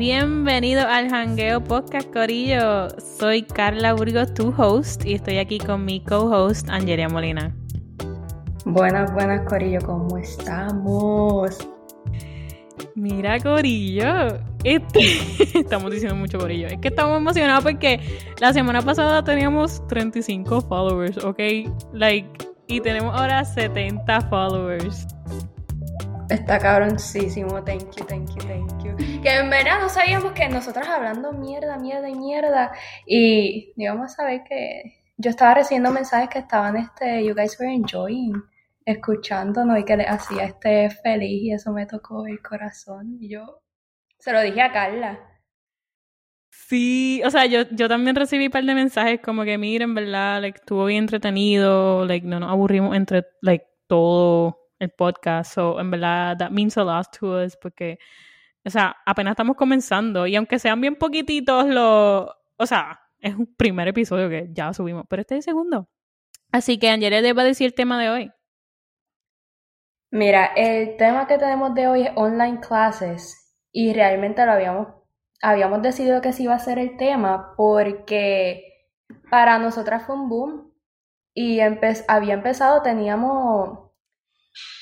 Bienvenido al Hangueo Podcast Corillo. Soy Carla Burgos, tu host, y estoy aquí con mi co-host, Angelia Molina. Buenas, buenas, Corillo, ¿cómo estamos? Mira, Corillo. Este... estamos diciendo mucho Corillo. Es que estamos emocionados porque la semana pasada teníamos 35 followers, ¿ok? Like, y tenemos ahora 70 followers. Está cabroncísimo, thank you, thank you, thank you. Que en verdad no sabíamos que nosotros hablando mierda, mierda y mierda. Y digamos a saber que yo estaba recibiendo mensajes que estaban, este, you guys were enjoying, escuchándonos y que les hacía este feliz y eso me tocó el corazón. Y yo se lo dije a Carla. Sí, o sea, yo, yo también recibí un par de mensajes como que miren, ¿verdad? Like, estuvo bien entretenido, like, no nos aburrimos entre, like, todo el podcast. So, en verdad, that means a lot to us porque, o sea, apenas estamos comenzando y aunque sean bien poquititos los, o sea, es un primer episodio que ya subimos, pero este es el segundo. Así que Angela debe decir el tema de hoy. Mira, el tema que tenemos de hoy es online classes y realmente lo habíamos, habíamos decidido que sí iba a ser el tema porque para nosotras fue un boom y había empezado, teníamos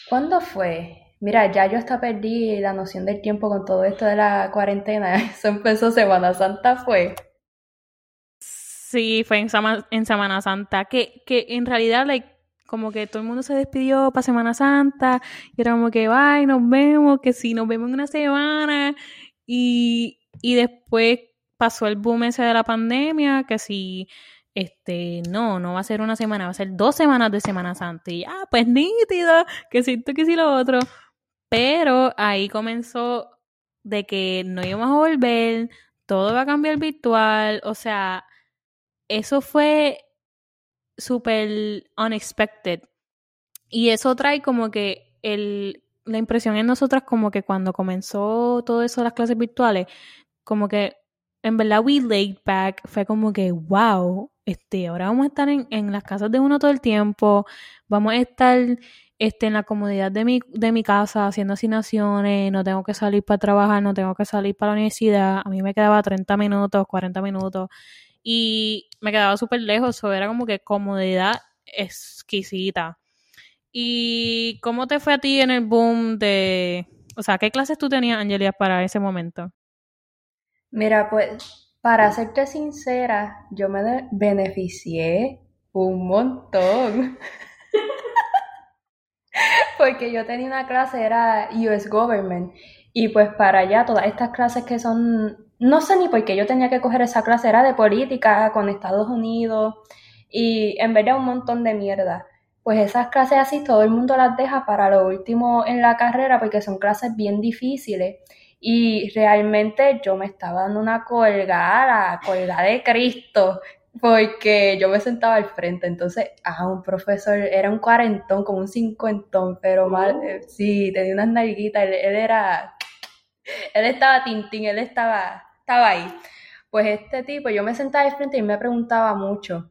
¿Cuándo fue? Mira, ya yo hasta perdí la noción del tiempo con todo esto de la cuarentena. Eso empezó Semana Santa, ¿fue? Sí, fue en, en Semana Santa. Que, que en realidad, like, como que todo el mundo se despidió para Semana Santa. Y era como que, ay, nos vemos, que sí, nos vemos en una semana. Y, y después pasó el boom ese de la pandemia, que sí este, no, no va a ser una semana, va a ser dos semanas de Semana Santa. Y ah, pues nítido, que siento que sí lo otro. Pero ahí comenzó de que no íbamos a volver, todo va a cambiar virtual, o sea, eso fue súper unexpected. Y eso trae como que el, la impresión en nosotras como que cuando comenzó todo eso, las clases virtuales, como que en verdad we laid back, fue como que, wow, este, ahora vamos a estar en, en las casas de uno todo el tiempo, vamos a estar este, en la comodidad de mi, de mi casa haciendo asignaciones, no tengo que salir para trabajar, no tengo que salir para la universidad, a mí me quedaba 30 minutos, 40 minutos. Y me quedaba súper lejos, eso era como que comodidad exquisita. ¿Y cómo te fue a ti en el boom de, o sea, qué clases tú tenías, Angelia, para ese momento? Mira, pues para serte sincera, yo me beneficié un montón. Porque yo tenía una clase, era US Government, y pues para allá todas estas clases que son, no sé ni por qué yo tenía que coger esa clase, era de política con Estados Unidos, y en verdad un montón de mierda. Pues esas clases así todo el mundo las deja para lo último en la carrera porque son clases bien difíciles. Y realmente yo me estaba dando una colgada, la colgada de Cristo, porque yo me sentaba al frente. Entonces, ah, un profesor, era un cuarentón, como un cincuentón, pero mal, oh. eh, sí, tenía unas nalguitas, él, él, era, él estaba tintín, él estaba, estaba ahí. Pues este tipo, yo me sentaba al frente y me preguntaba mucho.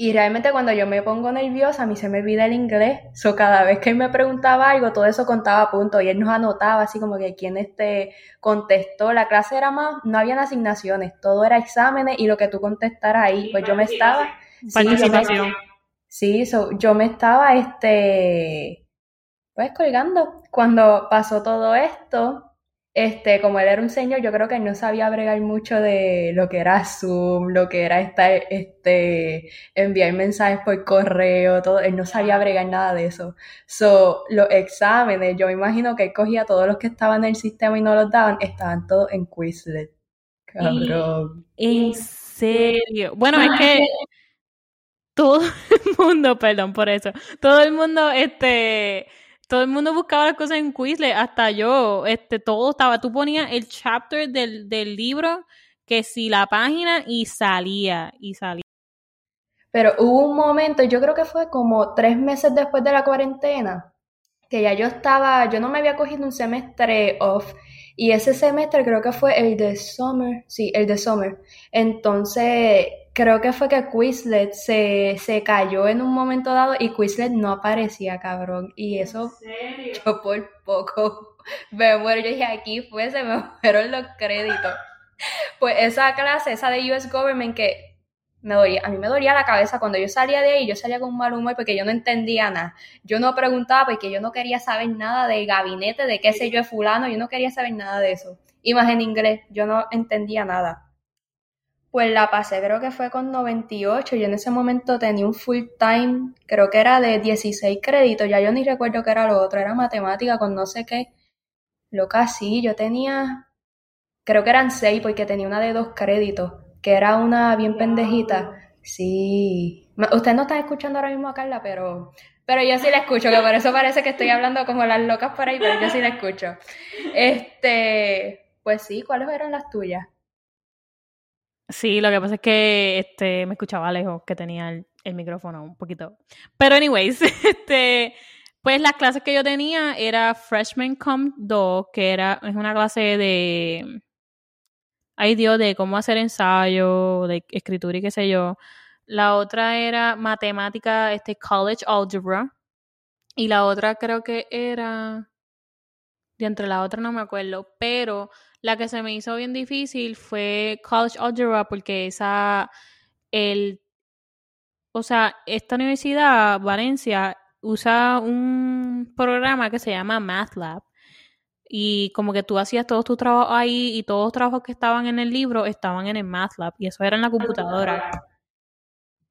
Y realmente cuando yo me pongo nerviosa, a mí se me olvida el inglés. So, cada vez que él me preguntaba algo, todo eso contaba a punto. Y él nos anotaba así como que quién este contestó. La clase era más, no habían asignaciones, todo era exámenes y lo que tú contestaras ahí. Pues yo me estaba. Participación. Sí, yo me estaba este pues colgando. Cuando pasó todo esto, este, como él era un señor, yo creo que él no sabía bregar mucho de lo que era Zoom, lo que era estar, este, enviar mensajes por correo, todo, él no sabía bregar nada de eso. So, los exámenes, yo me imagino que él cogía todos los que estaban en el sistema y no los daban, estaban todos en Quizlet. Cabrón. ¿En serio? Bueno, es que todo el mundo, perdón por eso, todo el mundo, este todo el mundo buscaba las cosas en Quizlet, hasta yo, este, todo estaba, tú ponías el chapter del, del libro, que si la página y salía, y salía. Pero hubo un momento, yo creo que fue como tres meses después de la cuarentena, que ya yo estaba, yo no me había cogido un semestre off, y ese semestre creo que fue el de summer, sí, el de summer. Entonces, creo que fue que Quizlet se, se cayó en un momento dado y Quizlet no aparecía, cabrón. Y eso, yo por poco, me muero. Yo dije, aquí fue, se me fueron los créditos. Pues esa clase, esa de US Government, que me dolía, a mí me dolía la cabeza cuando yo salía de ahí, yo salía con un mal humor porque yo no entendía nada. Yo no preguntaba porque yo no quería saber nada del gabinete, de qué sé yo, es fulano, yo no quería saber nada de eso. Y más en inglés, yo no entendía nada. Pues la pasé, creo que fue con 98. Yo en ese momento tenía un full time, creo que era de 16 créditos. Ya yo ni recuerdo qué era lo otro, era matemática con no sé qué. Lo casi, yo tenía, creo que eran 6 porque tenía una de dos créditos, que era una bien pendejita. Sí. Usted no está escuchando ahora mismo a Carla, pero, pero yo sí la escucho, que por eso parece que estoy hablando como las locas por ahí, pero yo sí la escucho. Este, pues sí, ¿cuáles eran las tuyas? Sí, lo que pasa es que este, me escuchaba lejos, que tenía el, micrófono un poquito. Pero anyways, este, pues las clases que yo tenía era Freshman Com 2, que era, es una clase de, ay Dios, de cómo hacer ensayo, de escritura y qué sé yo. La otra era matemática, este, College Algebra. Y la otra creo que era, de entre la otra no me acuerdo, pero la que se me hizo bien difícil fue College Algebra porque esa, el, o sea, esta universidad, Valencia, usa un programa que se llama MathLab. Y como que tú hacías todos tus trabajos ahí y todos los trabajos que estaban en el libro estaban en el MathLab y eso era en la computadora.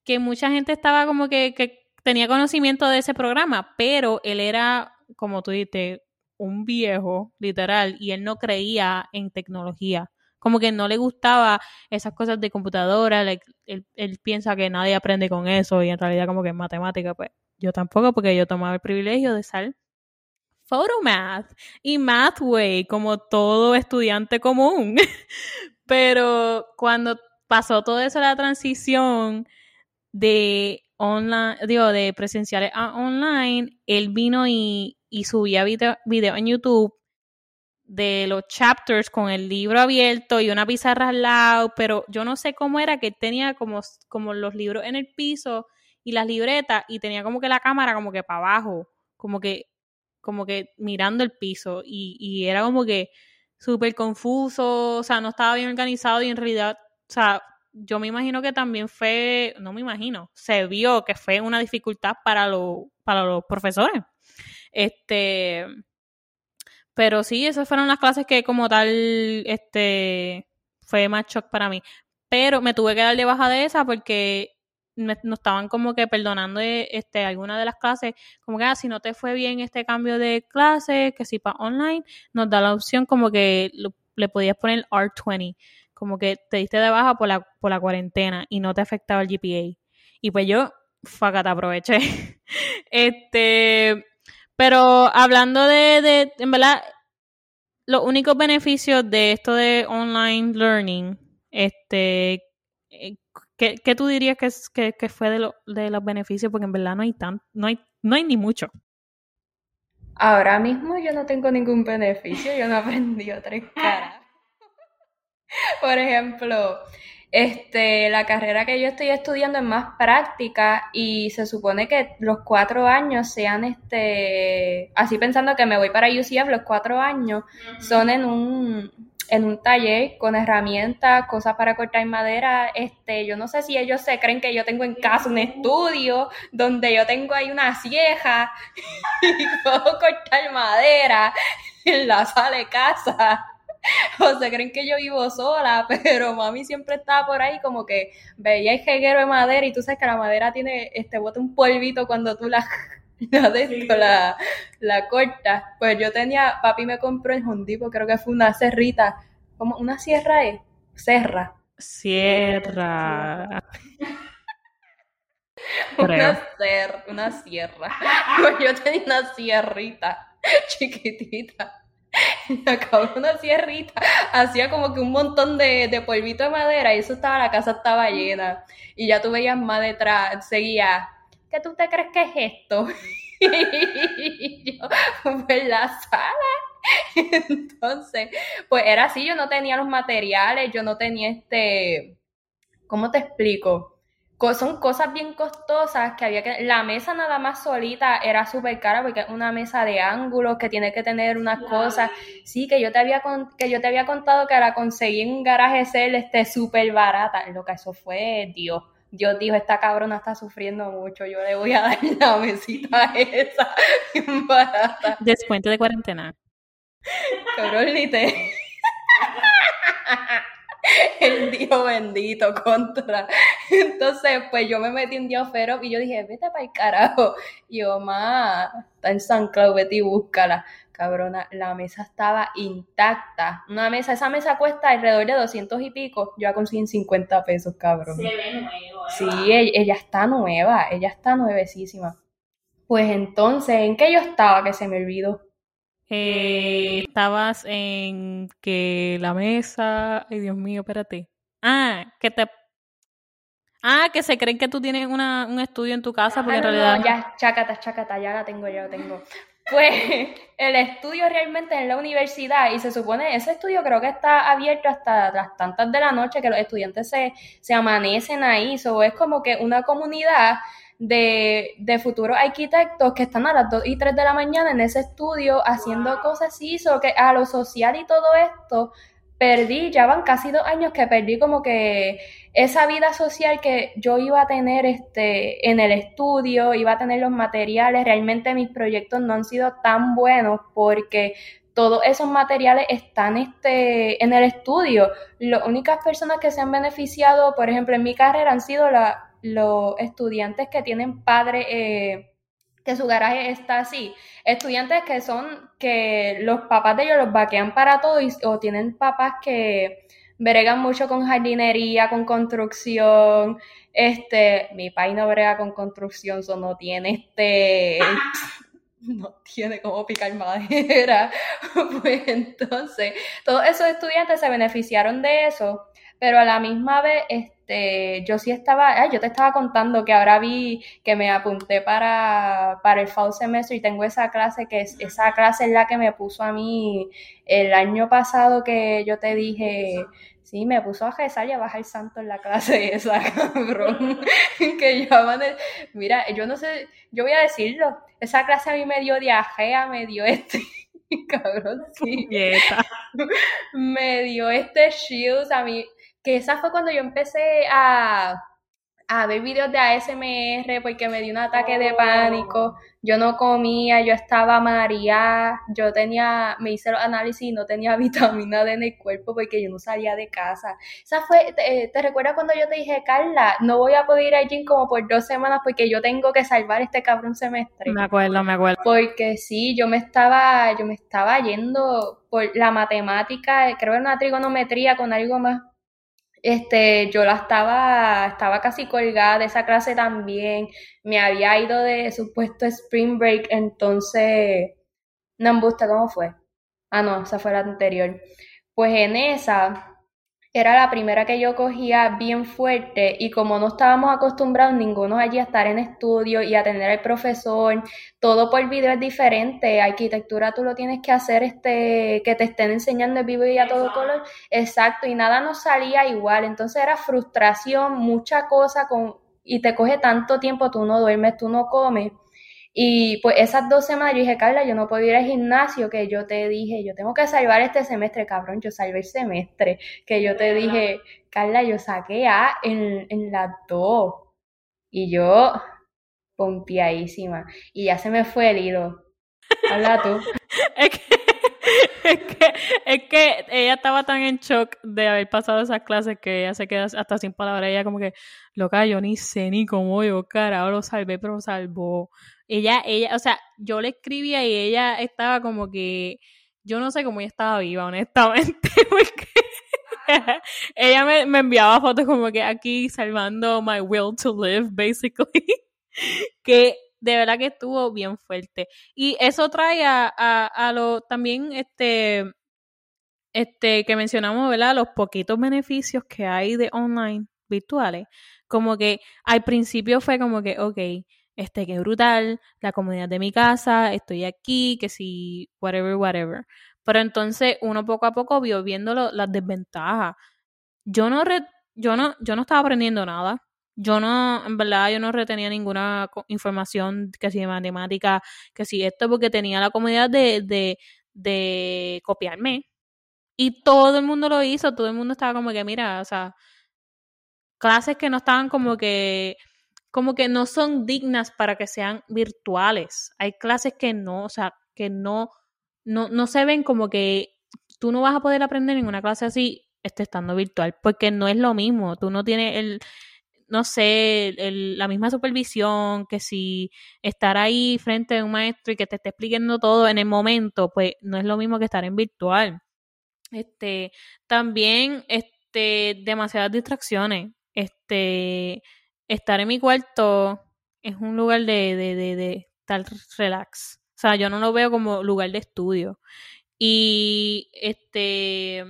Que mucha gente estaba como que, que tenía conocimiento de ese programa, pero él era, como tú dices, un viejo, literal, y él no creía en tecnología. Como que no le gustaba esas cosas de computadora, él, piensa que nadie aprende con eso y en realidad como que en matemática, pues yo tampoco porque yo tomaba el privilegio de ser photomath y mathway como todo estudiante común. Pero cuando pasó todo eso la transición de online, digo, de presenciales a online, él vino y, y subía video, video en YouTube de los chapters con el libro abierto y una pizarra al lado, pero yo no sé cómo era que tenía como, como los libros en el piso y las libretas y tenía como que la cámara como que para abajo, como que como que mirando el piso y, y era como que súper confuso, o sea, no estaba bien organizado y en realidad, o sea, yo me imagino que también fue, no me imagino, se vio que fue una dificultad para, para los profesores. Este, pero sí, esas fueron las clases que como tal, este, fue más shock para mí. Pero me tuve que dar de baja de esa porque me, no estaban como que perdonando este, alguna de las clases, como que ah, si no te fue bien este cambio de clase, que si para online, nos da la opción como que le podías poner R20, como que te diste de baja por la, por la cuarentena y no te afectaba el GPA. Y pues yo, te aproveché. este, pero hablando de, de, en verdad, los únicos beneficios de esto de online learning, este, eh, ¿qué, qué tú dirías que, es, que, que fue de, lo, de los beneficios? Porque en verdad no hay tan, no hay, no hay ni mucho. Ahora mismo yo no tengo ningún beneficio, yo no aprendí tres caras. Por ejemplo, este, la carrera que yo estoy estudiando es más práctica y se supone que los cuatro años sean, este, así pensando que me voy para UCF, los cuatro años son en un, en un taller con herramientas, cosas para cortar madera. Este, yo no sé si ellos se creen que yo tengo en casa un estudio donde yo tengo ahí una sieja y puedo cortar madera en la sala de casa. o se creen que yo vivo sola, pero mami siempre estaba por ahí como que veía el jeguero de madera y tú sabes que la madera tiene, este, bota un polvito cuando tú la, la, la, cortas. Pues yo tenía, papi me compró en Hondipo, creo que fue una cerrita, como una sierra es, serra. Sierra. una, una sierra. Pues yo tenía una sierrita chiquitita acabó una sierrita, hacía como que un montón de, de, polvito de madera y eso estaba, la casa estaba llena. Y ya tú veías más detrás, seguía, ¿qué tú te crees que es esto? y yo, pues la sala. Entonces, pues era así, yo no tenía los materiales, yo no tenía este, ¿cómo te explico? Son cosas bien costosas que había que... La mesa nada más solita era súper cara porque es una mesa de ángulos que tiene que tener unas cosas. Sí, que yo te había que yo te había contado que la conseguí en un garaje celeste súper barata. Lo que eso fue, Dios. Dios dijo, esta cabrona está sufriendo mucho, yo le voy a dar la mesita esa barata. Descuento de cuarentena. Cabrón. el Dios bendito contra. Entonces, pues yo me metí un Dios fero y yo dije, vete para el carajo. Y yo, ma, está en San Clau, vete y búscala. Cabrona, la mesa estaba intacta. Una mesa, esa mesa cuesta alrededor de 200 y pico. Yo la conseguí en 50 pesos, cabrón. Se ve nueva. Sí, ella, está nueva, ella está nuevecísima. Pues entonces, ¿en qué yo estaba que se me olvidó? Eh, estabas en que la mesa, ay Dios mío, espérate. Ah, que te Ah, que se creen que tú tienes una, un estudio en tu casa, porque ah, en realidad. No, ya, chacata, chacata, ya la tengo, ya la tengo. Pues el estudio realmente en la universidad, y se supone, ese estudio creo que está abierto hasta las tantas de la noche que los estudiantes se, se amanecen ahí, o es como que una comunidad de, de, futuros arquitectos que están a las 2 y 3 de la mañana en ese estudio haciendo cosas así, so que a lo social y todo esto perdí, ya van casi dos años que perdí como que esa vida social que yo iba a tener este, en el estudio, iba a tener los materiales, realmente mis proyectos no han sido tan buenos porque todos esos materiales están este, en el estudio. Las únicas personas que se han beneficiado, por ejemplo, en mi carrera han sido la, los estudiantes que tienen padres, eh, que su garaje está así. Estudiantes que son, que los papás de ellos los vaquean para todo y, o tienen papás que bregan mucho con jardinería, con construcción. Este, mi país no brega con construcción, eso no tiene este, no tiene como picar madera. pues entonces, todos esos estudiantes se beneficiaron de eso, pero a la misma vez, este, yo sí estaba, yo te estaba contando que ahora vi que me apunté para, para el fall semestre y tengo esa clase que es, esa clase es la que me puso a mí el año pasado que yo te dije, Sí, me puso a rezar y a bajar santo en la clase esa, cabrón. que yo, mira, yo no sé, yo voy a decirlo, esa clase a mí me dio diarrea, me dio este, cabrón, sí. me dio este shield a mí, que esa fue cuando yo empecé a, a ver videos de ASMR porque me dio un ataque de pánico. Yo no comía, yo estaba mareada, yo tenía, me hice los análisis y no tenía vitamina D en el cuerpo porque yo no salía de casa. Esa fue, te, te recuerdas cuando yo te dije, Carla, no voy a poder ir al gym como por dos semanas porque yo tengo que salvar este cabrón semestre. Me acuerdo, me acuerdo. Porque sí, yo me estaba, yo me estaba yendo por la matemática, creo que era una trigonometría con algo más este, yo la estaba, estaba casi colgada de esa clase también. Me había ido de supuesto spring break, entonces, no me gusta cómo fue. Ah, no, esa fue la anterior. Pues en esa, era la primera que yo cogía bien fuerte y como no estábamos acostumbrados ninguno allí a estar en estudio y a tener al profesor, todo por video es diferente, arquitectura tú lo tienes que hacer este que te estén enseñando en vivo y a todo color, exacto, y nada nos salía igual, entonces era frustración, mucha cosa con y te coge tanto tiempo, tú no duermes, tú no comes y pues esas dos semanas yo dije, Carla, yo no puedo ir al gimnasio, que yo te dije, yo tengo que salvar este semestre, cabrón, yo salvé el semestre, que yo te dije, Carla, yo saqué A en, en las dos. Y yo, pompiadísima. Y ya se me fue el hilo. Habla tú. es, que, es, que, es que ella estaba tan en shock de haber pasado esas clases que ella se queda hasta sin palabras. Ella como que, loca, yo ni sé ni cómo yo, cara, lo salvé, pero salvó ella, ella, o sea, yo le escribía y ella estaba como que, yo no sé cómo ella estaba viva, honestamente, porque ella me, me, enviaba fotos como que aquí salvando my will to live, basically, que de verdad que estuvo bien fuerte. Y eso trae a, a, a lo también, este, este, que mencionamos, ¿verdad? Los poquitos beneficios que hay de online virtuales. Como que al principio fue como que, ok, este, que brutal, la comunidad de mi casa, estoy aquí, que si, whatever, whatever. Pero entonces uno poco a poco vio viendo las desventajas. Yo no, yo, no, yo no estaba aprendiendo nada. yo no, en verdad, yo no retenía ninguna información que si de matemática, que si esto, porque tenía la comodidad de, de, de copiarme. Y todo el mundo lo hizo, todo el mundo estaba como que, mira, o sea, clases que no estaban como que, como que no son dignas para que sean virtuales. Hay clases que no, o sea, que no, no, no se ven como que tú no vas a poder aprender en una clase así este, estando virtual, porque no es lo mismo, tú no tienes el, no sé, la misma supervisión, que si estar ahí frente a un maestro y que te esté explicando todo en el momento, pues no es lo mismo que estar en virtual. Este, también, este, demasiadas distracciones. Este, estar en mi cuarto es un lugar de, de, de, de estar relax. O sea, yo no lo veo como lugar de estudio. Y este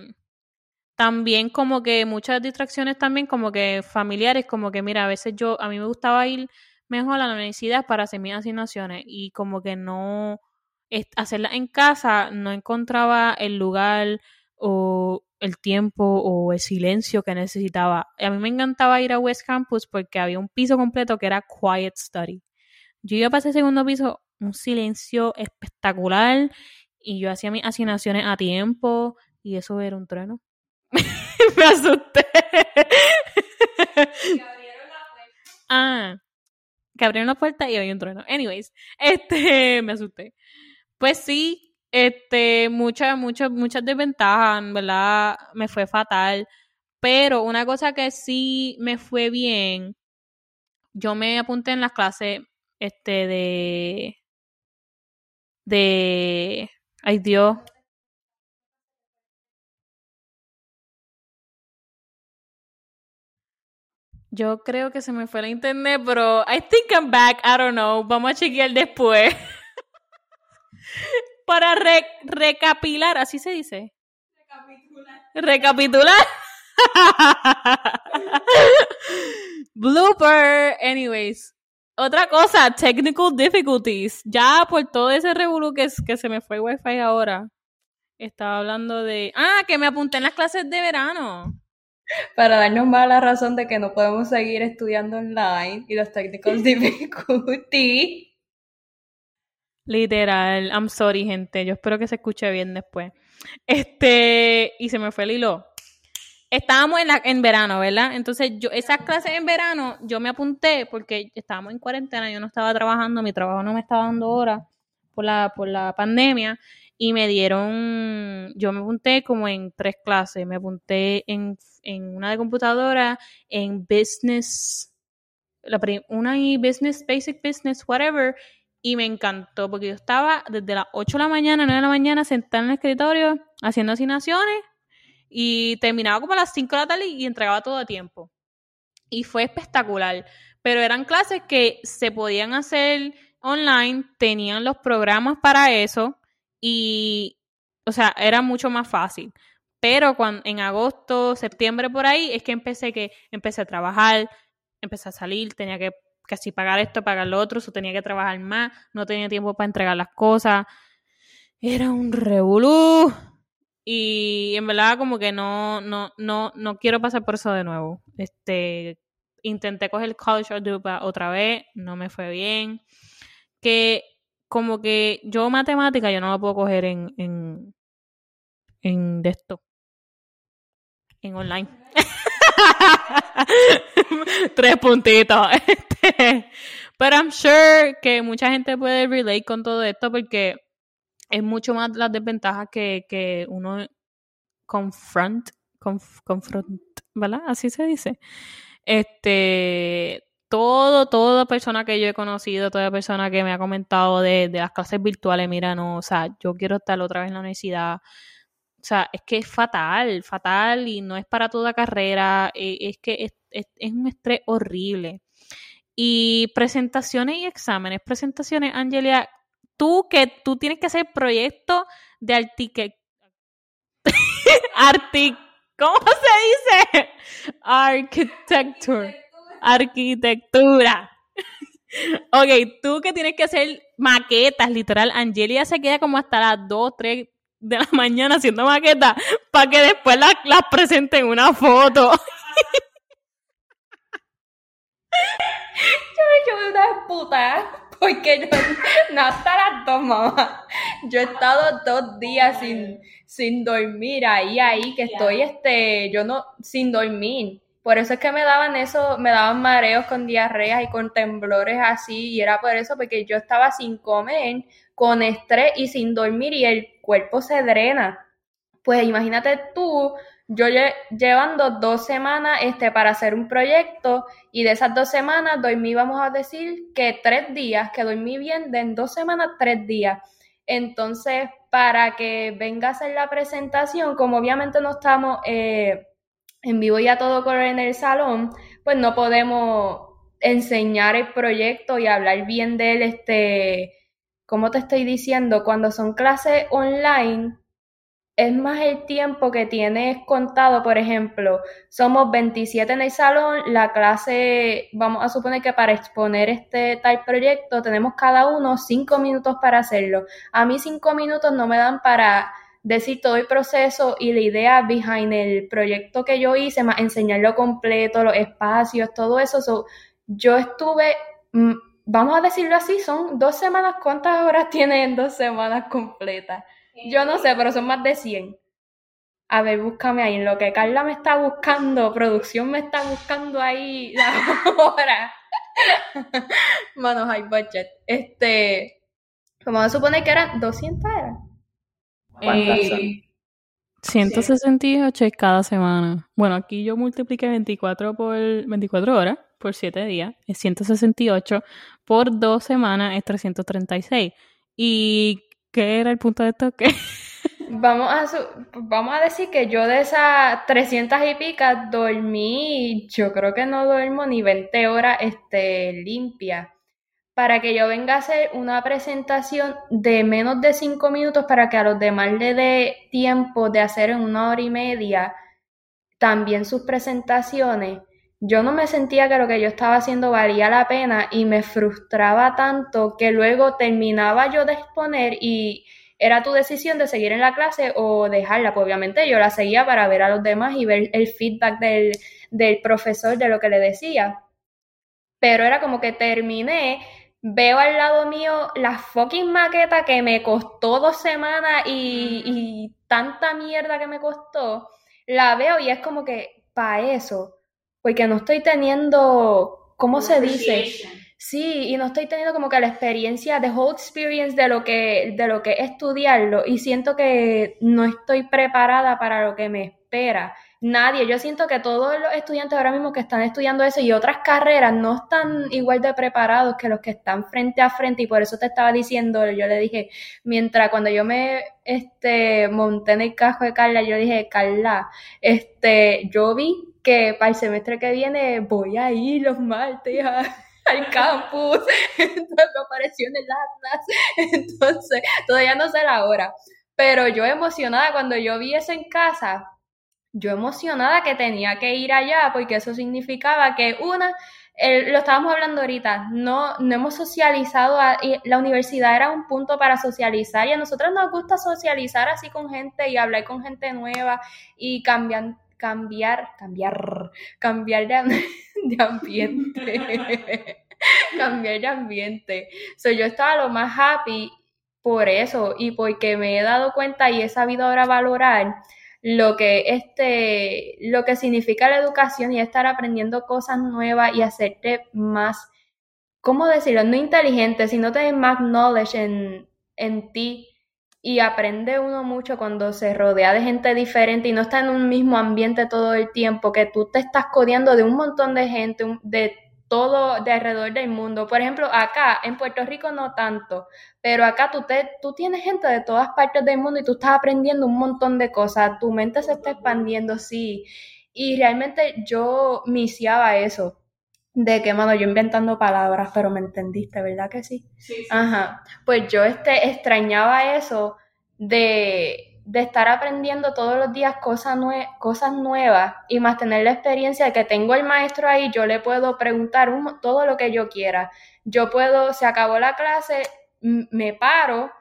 también como que muchas distracciones también como que familiares, como que mira, a veces yo, a mí me gustaba ir mejor a la universidad para hacer mis asignaciones y como que no, hacerlas en casa, no encontraba el lugar o el tiempo o el silencio que necesitaba. A mí me encantaba ir a West Campus porque había un piso completo que era Quiet Study. Yo iba para ese segundo piso, un silencio espectacular y yo hacía mis asignaciones a tiempo y eso era un trueno. me asusté. Que abrieron la puerta. Ah, que abrieron la puerta y había un trueno. Anyways, este, me asusté. Pues sí, este, muchas, muchas, muchas desventajas, ¿verdad? Me fue fatal. Pero una cosa que sí me fue bien, yo me apunté en las clases, este, de, de, ay Dios, Yo creo que se me fue la internet, pero I think I'm back. I don't know. Vamos a chequear después. Para recapilar, así se dice. Recapitular. Recapitular. Blooper. Anyways. Otra cosa, technical difficulties. Ya por todo ese revuelo que, que se me fue wifi ahora. Estaba hablando de. Ah, que me apunté en las clases de verano para darnos más la razón de que no podemos seguir estudiando online y los technical difficulties. Literal, I'm sorry, gente. Yo espero que se escuche bien después. Este, y se me fue el hilo. Estábamos en, la, en verano, ¿verdad? Entonces, yo, esas clases en verano, yo me apunté porque estábamos en cuarentena, yo no estaba trabajando, mi trabajo no me estaba dando horas por la, por la pandemia y me dieron, yo me apunté como en tres clases, me apunté en, en una de computadora, en business, la, una y business, basic business, whatever, y me encantó porque yo estaba desde las 8 de la mañana, 9 de la mañana sentada en el escritorio haciendo asignaciones y terminaba como a las 5 de la tarde y entregaba todo a tiempo. Y fue espectacular, pero eran clases que se podían hacer online, tenían los programas para eso y, o sea, era mucho más fácil. Pero cuando, en agosto, septiembre, por ahí, es que empecé que empecé a trabajar, empecé a salir, tenía que casi pagar esto, pagar lo otro, so tenía que trabajar más, no tenía tiempo para entregar las cosas. Era un revolú. Y en verdad como que no, no, no, no quiero pasar por eso de nuevo. Este, intenté coger el college otra vez, no me fue bien. Que como que yo matemática yo no la puedo coger en, en, en de esto. En online. Tres puntitos. Este. Pero I'm sure que mucha gente puede relate con todo esto porque es mucho más las desventajas que, que uno confront, confront, ¿verdad? Así se dice. Este, todo, toda persona que yo he conocido, toda persona que me ha comentado de, las clases virtuales, mira, no, o sea, yo quiero estar otra vez en la universidad. O sea, es que es fatal, fatal y no es para toda carrera, eh, es que es, un estrés horrible. Y presentaciones y exámenes, presentaciones, Angelia, tú que tú tienes que hacer proyecto de artique... ¿Cómo se dice? Architecture arquitectura. ok, tú que tienes que hacer maquetas, literal, Angelia se queda como hasta las 2, 3 de la mañana haciendo maquetas para que después las, presenten en una foto. yo me hecho una puta porque yo no hasta las dos mamá. Yo he estado dos días sin, sin dormir ahí ahí que estoy este yo no sin dormir por eso es que me daban eso, me daban mareos con diarreas y con temblores así, y era por eso, porque yo estaba sin comer, con estrés y sin dormir, y el cuerpo se drena. Pues imagínate tú, yo llevando dos semanas este, para hacer un proyecto, y de esas dos semanas dormí, vamos a decir, que tres días, que dormí bien, de en dos semanas, tres días. Entonces, para que venga a hacer la presentación, como obviamente no estamos... Eh, en vivo y a todo color en el salón, pues no podemos enseñar el proyecto y hablar bien de él, este, como te estoy diciendo, cuando son clases online, es más el tiempo que tienes contado, por ejemplo, somos 27 en el salón, la clase, vamos a suponer que para exponer este tal proyecto tenemos cada uno 5 minutos para hacerlo. A mí 5 minutos no me dan para decir todo el proceso y la idea behind el proyecto que yo hice, más enseñarlo completo, los espacios, todo eso. yo estuve, mm, vamos a decirlo así, son dos semanas, ¿cuántas horas tienen dos semanas completas? Yo no sé, pero son más de 100. A ver, búscame ahí. En lo que Carla me está buscando, producción me está buscando ahí la hora. Manos, hay budget. Este, como se supone que eran 200 eran. Eh, 168 es cada semana. Bueno, aquí yo multipliqué 24 por 24 horas por 7 días, es 168 por 2 semanas es 336. ¿Y qué era el punto de esto? Vamos a, vamos a decir que yo de esas 300 y pica dormí, yo creo que no duermo ni 20 horas este, limpia para que yo venga a hacer una presentación de menos de cinco minutos para que a los demás le dé tiempo de hacer en una hora y media también sus presentaciones. Yo no me sentía que lo que yo estaba haciendo valía la pena y me frustraba tanto que luego terminaba yo de exponer y era tu decisión de seguir en la clase o dejarla. Pues obviamente yo la seguía para ver a los demás y ver el feedback del, del profesor de lo que le decía. Pero era como que terminé veo al lado mío la fucking maqueta que me costó dos semanas y, tanta mierda que me costó, la veo y es como que para eso, porque no estoy teniendo, ¿cómo se dice? Sí, y no estoy teniendo como que la experiencia, the whole experience de lo que, de lo que estudiarlo y siento que no estoy preparada para lo que me espera nadie. Yo siento que todos los estudiantes ahora mismo que están estudiando eso y otras carreras no están igual de preparados que los que están frente a frente. Y por eso te estaba diciendo, yo le dije, mientras cuando yo me este, monté en el cajo de Carla, yo dije, Carla, este, yo vi que para el semestre que viene voy a ir los martes al campus, entonces me apareció en el Atlas, entonces todavía no sé la hora, pero yo emocionada cuando yo vi eso en casa, yo emocionada que tenía que ir allá porque eso significaba que una, lo estábamos hablando ahorita, no, no hemos socializado, la universidad era un punto para socializar y a nosotros nos gusta socializar así con gente y hablar con gente nueva y cambiar, cambiar, cambiar, cambiar de, de ambiente. cambiar de ambiente. So, yo estaba lo más happy por eso y porque me he dado cuenta y he sabido ahora valorar lo que, este, lo que significa la educación y estar aprendiendo cosas nuevas y hacerte más, ¿cómo decirlo? No inteligente, sino tener más knowledge en, en ti y aprende uno mucho cuando se rodea de gente diferente y no está en un mismo ambiente todo el tiempo, que tú te estás codeando de un montón de gente, de todo de alrededor del mundo. Por ejemplo, acá en Puerto Rico no tanto, pero acá tú, te, tú tienes gente de todas partes del mundo y tú estás aprendiendo un montón de cosas, tu mente se está expandiendo, sí. Y realmente yo misiaba eso, de que, mano, yo inventando palabras, pero me entendiste, ¿verdad que sí? Sí. sí. Ajá. Pues yo este, extrañaba eso de de estar aprendiendo todos los días cosas, cosas nuevas y más tener la experiencia de que tengo el maestro ahí, yo le puedo preguntar todo lo que yo quiera. Yo puedo, se acabó la clase, me paro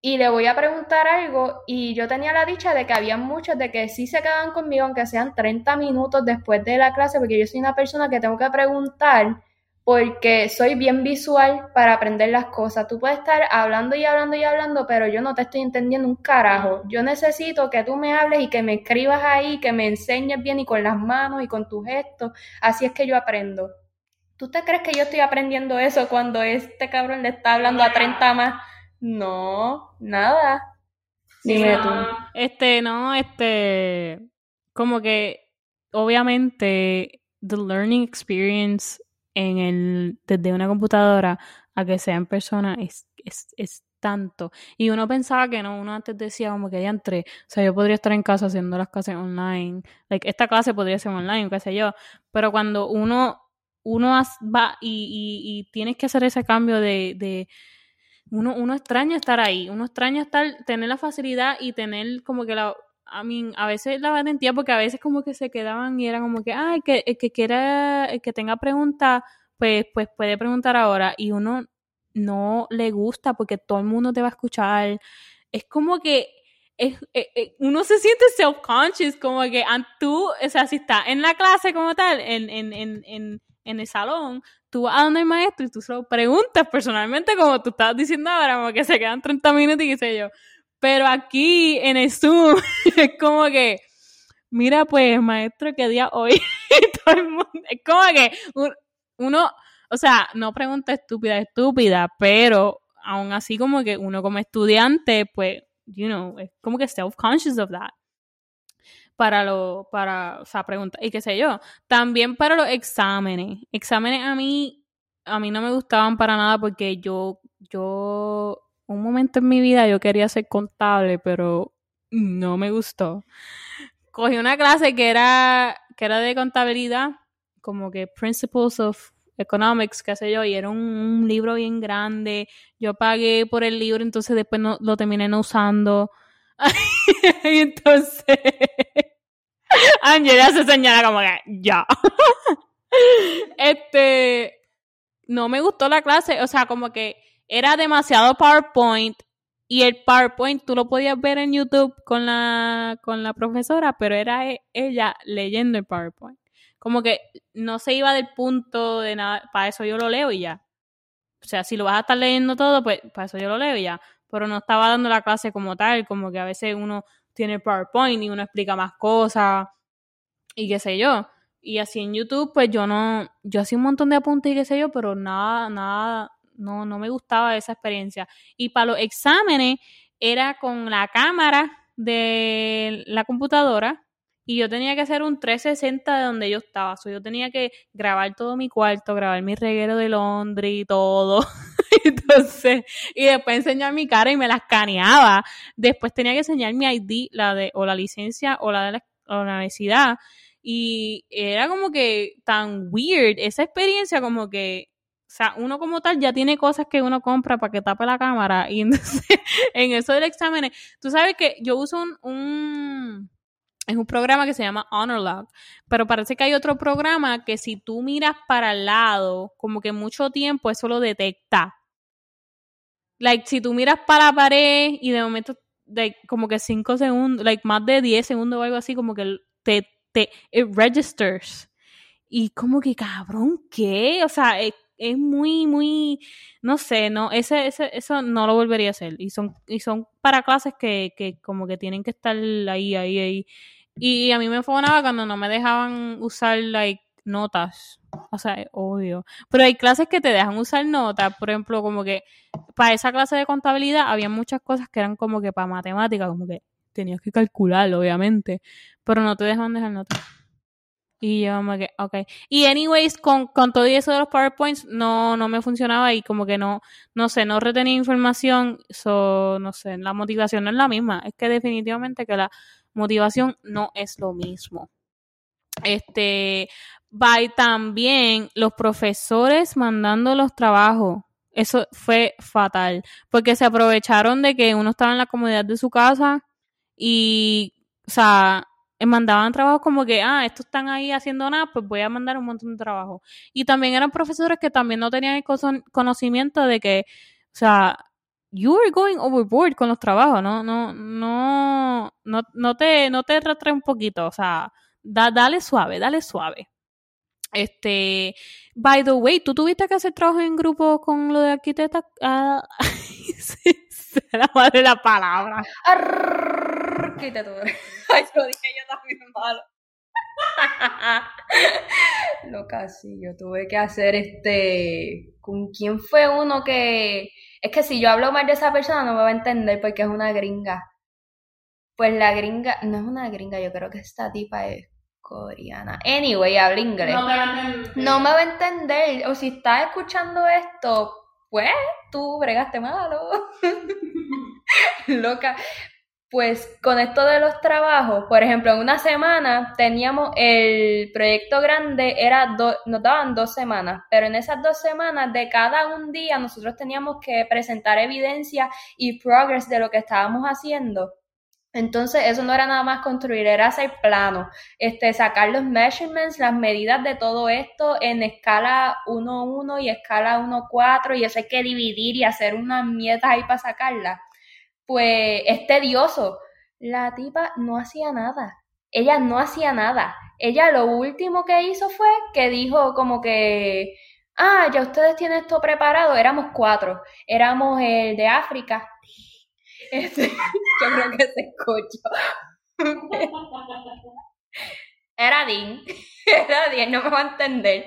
y le voy a preguntar algo y yo tenía la dicha de que había muchos de que sí se quedaban conmigo aunque sean 30 minutos después de la clase porque yo soy una persona que tengo que preguntar porque soy bien visual para aprender las cosas. Tú puedes estar hablando y hablando y hablando, pero yo no te estoy entendiendo un carajo. Yo necesito que tú me hables y que me escribas ahí, que me enseñes bien y con las manos y con tus gestos. Así es que yo aprendo. ¿Tú te crees que yo estoy aprendiendo eso cuando este cabrón le está hablando a 30 más? No, nada. Dime tú. Este, no, este, como que obviamente the learning experience en el, desde una computadora a que sea en persona es, es, es tanto. Y uno pensaba que no, uno antes decía como que ya entré, o sea, yo podría estar en casa haciendo las clases online, like, esta clase podría ser online, qué sé yo, pero cuando uno, uno va y, y tienes que hacer ese cambio de, de uno, uno extraña estar ahí, uno extraña estar, tener la facilidad y tener como que la, I mean, a veces la valentía, porque a veces como que se quedaban y eran como que, ay, que el que quiera, el que tenga preguntas, pues, pues puede preguntar ahora. Y uno no le gusta porque todo el mundo te va a escuchar. Es como que es, eh, eh, uno se siente self-conscious, como que tú, o sea, si está en la clase como tal, en, en, en, en, el salón, tú vas a donde el maestro y tú solo preguntas personalmente, como tú estabas diciendo ahora, como que se quedan 30 minutos y qué sé yo. Pero aquí en el Zoom es como que, mira pues, maestro, ¿qué día hoy? es como que uno, o sea, no pregunta estúpida, estúpida, pero aún así como que uno como estudiante, pues, you know, es como que self-conscious of that para lo, para, o sea, y qué sé yo. También para los exámenes. Exámenes a mí, a mí no me gustaban para nada porque yo, yo, un momento en mi vida yo quería ser contable, pero no me gustó. Cogí una clase que era, que era de contabilidad, como que Principles of Economics, qué sé yo, y era un, libro bien grande. Yo pagué por el libro, entonces después no, lo terminé no usando. y entonces Angela se señala como que ya. este no me gustó la clase, o sea, como que era demasiado PowerPoint y el PowerPoint tú lo podías ver en YouTube con la con la profesora, pero era e, ella leyendo el PowerPoint. Como que no se iba del punto de nada, para eso yo lo leo y ya. O sea, si lo vas a estar leyendo todo, pues para eso yo lo leo y ya pero no estaba dando la clase como tal, como que a veces uno tiene PowerPoint y uno explica más cosas y qué sé yo. Y así en YouTube, pues yo no, yo hacía un montón de apuntes y qué sé yo, pero nada, nada, no, no me gustaba esa experiencia. Y para los exámenes era con la cámara de la computadora y yo tenía que hacer un 360 de donde yo estaba. So, yo tenía que grabar todo mi cuarto, grabar mi reguero de Londres y todo. Entonces, y después enseñar mi cara y me la escaneaba. Después tenía que enseñar mi ID, la de, o la licencia, o la de la, universidad. Y era como que tan weird esa experiencia, como que o sea, uno como tal ya tiene cosas que uno compra para que tape la cámara. Y entonces, en eso del examen, tú sabes que yo uso un es un programa que se llama HonorLog, pero parece que hay otro programa que si tú miras para el lado, como que mucho tiempo eso lo detecta. Like, si tú miras para la pared y de momento, like, como que 5 segundos, like, más de 10 segundos o algo así, como que te, te, it registers. Y como que, cabrón, ¿qué? O sea, es, muy, muy, no sé, no, ese, ese, eso no lo volvería a hacer. Y son, y son para clases que, que como que tienen que estar ahí, ahí, ahí. Y a mí me nada cuando no me dejaban usar, like, notas. O sea, obvio. Pero hay clases que te dejan usar notas. Por ejemplo, como que para esa clase de contabilidad había muchas cosas que eran como que para matemáticas, como que tenías que calcularlo, obviamente. Pero no te dejan dejar notas. Y yo como que, ok. Y anyways, con, con todo eso de los PowerPoints no, no me funcionaba y como que no, no sé, no retenía información. So, no sé, la motivación no es la misma. Es que definitivamente que la motivación no es lo mismo. Este, by también los profesores mandando los trabajos. Eso fue fatal, porque se aprovecharon de que uno estaba en la comodidad de su casa y, o sea, mandaban trabajos como que, ah, estos están ahí haciendo nada, pues voy a mandar un montón de trabajo. Y también eran profesores que también no tenían el conocimiento de que, o sea, you are going overboard con los trabajos, no, no, no, no, no te, no te retrae un poquito, o sea, da, dale suave, dale suave. Este, by the way, ¿tú tuviste que hacer trabajo en grupo con lo de arquitecta? Ah, se la madre la palabra. Arquitectura. Ay, lo dije yo también malo. Loca, sí, yo tuve que hacer este. ¿Con quién fue uno que.? Es que si yo hablo mal de esa persona no me va a entender porque es una gringa. Pues la gringa. No es una gringa, yo creo que esta tipa es coreana. Anyway, habla inglés. No me va a entender. No me va a entender. O si estás escuchando esto, pues tú bregaste malo. Loca. Pues con esto de los trabajos, por ejemplo, en una semana teníamos el proyecto grande, era nos daban dos semanas, pero en esas dos semanas de cada un día nosotros teníamos que presentar evidencia y progress de lo que estábamos haciendo. Entonces, eso no era nada más construir, era hacer plano, este, sacar los measurements, las medidas de todo esto en escala 1.1 y escala 1.4 y eso hay que dividir y hacer unas mietas ahí para sacarla pues es tedioso. La tipa no hacía nada. Ella no hacía nada. Ella lo último que hizo fue que dijo como que, ah, ya ustedes tienen esto preparado. Éramos cuatro. Éramos el de África. Este, yo creo que se escuchó. Era Dean. Era Dean, no me va a entender.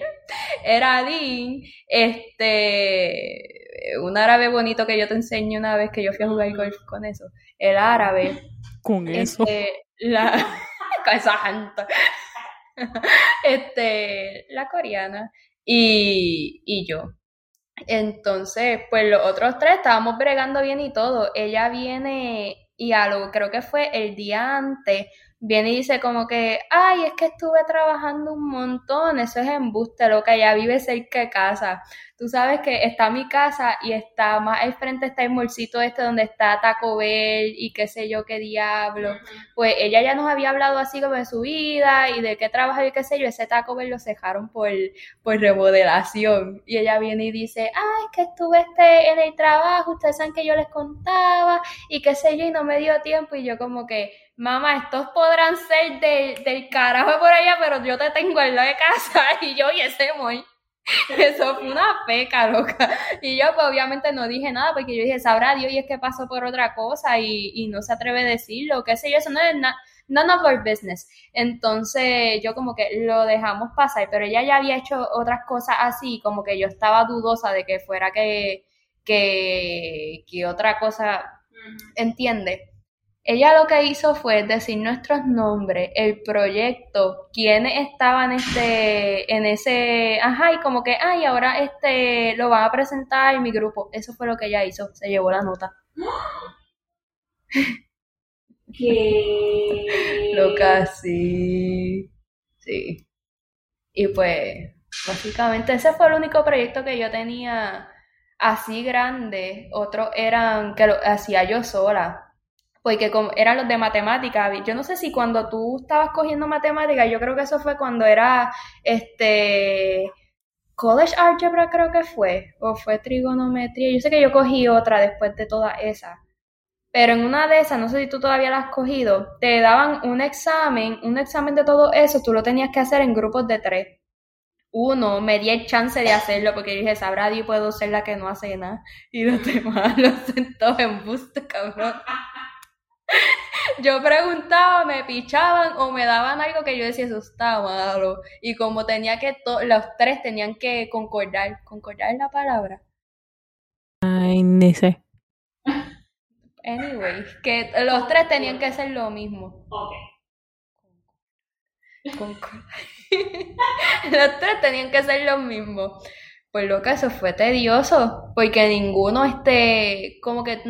Era Dean, este, un árabe bonito que yo te enseño una vez que yo fui a jugar golf con eso. El árabe. Con eso. Este, la, con esa gente. Este, la coreana. Y, y yo. Entonces, pues los otros tres estábamos bregando bien y todo. Ella viene y algo, creo que fue el día antes, viene y dice como que, ay, es que estuve trabajando un montón, eso es embuste, loca, ya vive cerca de casa. Tú sabes que está mi casa y está más al frente está el morcito este donde está Taco Bell y qué sé yo qué diablo. Pues ella ya nos había hablado así como de su vida y de qué trabaja y qué sé yo, ese Taco Bell lo cejaron por, por remodelación. Y ella viene y dice, ay, es que estuve este en el trabajo, ustedes saben que yo les contaba y qué sé yo y no me dio tiempo y yo como que mamá, estos podrán ser del carajo por allá, pero yo te tengo en la de casa y yo y ese muy. Eso fue una peca, loca. Y yo, pues, obviamente no dije nada porque yo dije, sabrá Dios y es que pasó por otra cosa y, y no se atreve a decirlo, qué sé yo, eso no es nada none of our business. Entonces yo como que lo dejamos pasar, pero ella ya había hecho otras cosas así, como que yo estaba dudosa de que fuera que, que, que otra cosa, ¿entiende? Ella lo que hizo fue decir nuestros nombres, el proyecto, quiénes estaban este, en ese, ajá, y como que, ay, ahora este lo van a presentar en mi grupo. Eso fue lo que ella hizo, se llevó la nota. Que lo casi. Sí. Y pues, básicamente ese fue el único proyecto que yo tenía así grande. Otros eran que lo hacía yo sola porque como eran los de matemática, yo no sé si cuando tú estabas cogiendo matemática, yo creo que eso fue cuando era este College Algebra creo que fue, o fue trigonometría, yo sé que yo cogí otra después de toda esa. Pero en una de esas, no sé si tú todavía la has cogido, te daban un examen, un examen de todo eso, tú lo tenías que hacer en grupos de tres. Uno, me di el chance de hacerlo porque dije, sabrá Dios, puedo ser la que no hace nada. Y los demás los sentó en buste, cabrón yo preguntaba, me pichaban o me daban algo que yo decía, eso está malo. Y como tenía que, los tres tenían que concordar, concordar la palabra. Ay, ni sé. Anyway, que los tres tenían que hacer lo mismo. Ok. los tres tenían que hacer lo mismo. Pues lo que eso fue tedioso, porque ninguno, este, como que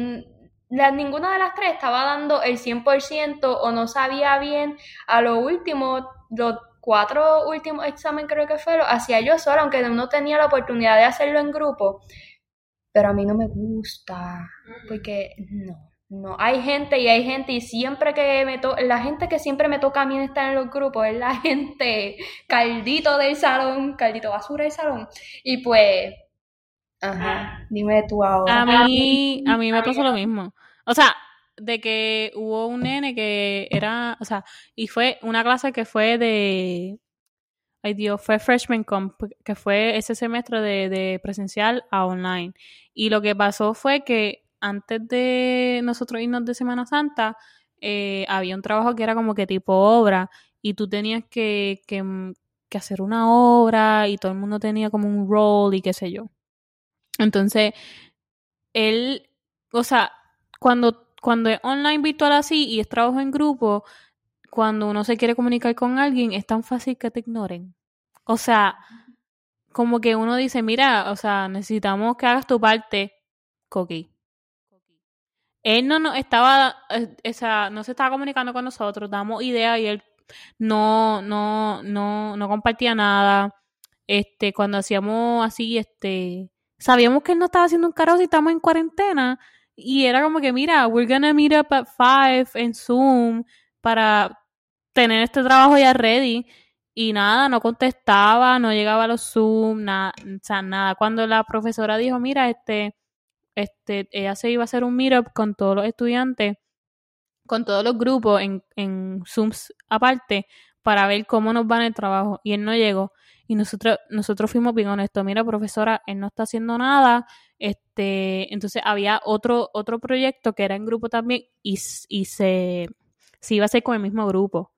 la, ninguna de las tres estaba dando el 100% o no sabía bien. A lo último, los cuatro últimos exámenes creo que fueron, hacía yo sola, aunque no tenía la oportunidad de hacerlo en grupo. Pero a mí no me gusta, porque no, no, hay gente y hay gente y siempre que me toca, la gente que siempre me toca a mí estar en los grupos es la gente caldito del salón, caldito basura del salón. Y pues Ajá, dime tú ahora. A mí, a mí me pasó lo mismo. O sea, de que hubo un nene que era, o sea, y fue una clase que fue de, ay Dios, fue freshman comp, que fue ese semestre de, de presencial a online. Y lo que pasó fue que antes de nosotros irnos de Semana Santa, eh, había un trabajo que era como que tipo obra y tú tenías que, que, que hacer una obra y todo el mundo tenía como un role y qué sé yo. Entonces, él, o sea, cuando, cuando es online virtual así y es trabajo en grupo, cuando uno se quiere comunicar con alguien, es tan fácil que te ignoren. O sea, como que uno dice, mira, o sea, necesitamos que hagas tu parte, Coqui. Él no nos estaba, esa, no se estaba comunicando con nosotros, damos ideas y él no, no, no, no compartía nada. Este, cuando hacíamos así, este, sabíamos que él no estaba haciendo un carajo si estamos en cuarentena. Y era como que, mira, we're gonna meet up at five en Zoom para tener este trabajo ya ready. Y nada, no contestaba, no llegaba a los Zoom, nada, o sea, nada. Cuando la profesora dijo, mira, este, este, ella se iba a hacer un meetup con todos los estudiantes, con todos los grupos en, en Zooms aparte, para ver cómo nos va en el trabajo. Y él no llegó. Y nosotros, nosotros fuimos bien honestos. Mira, profesora, él no está haciendo nada. Este, entonces había otro, otro proyecto que era en grupo también y, y se, se iba a hacer con el mismo grupo.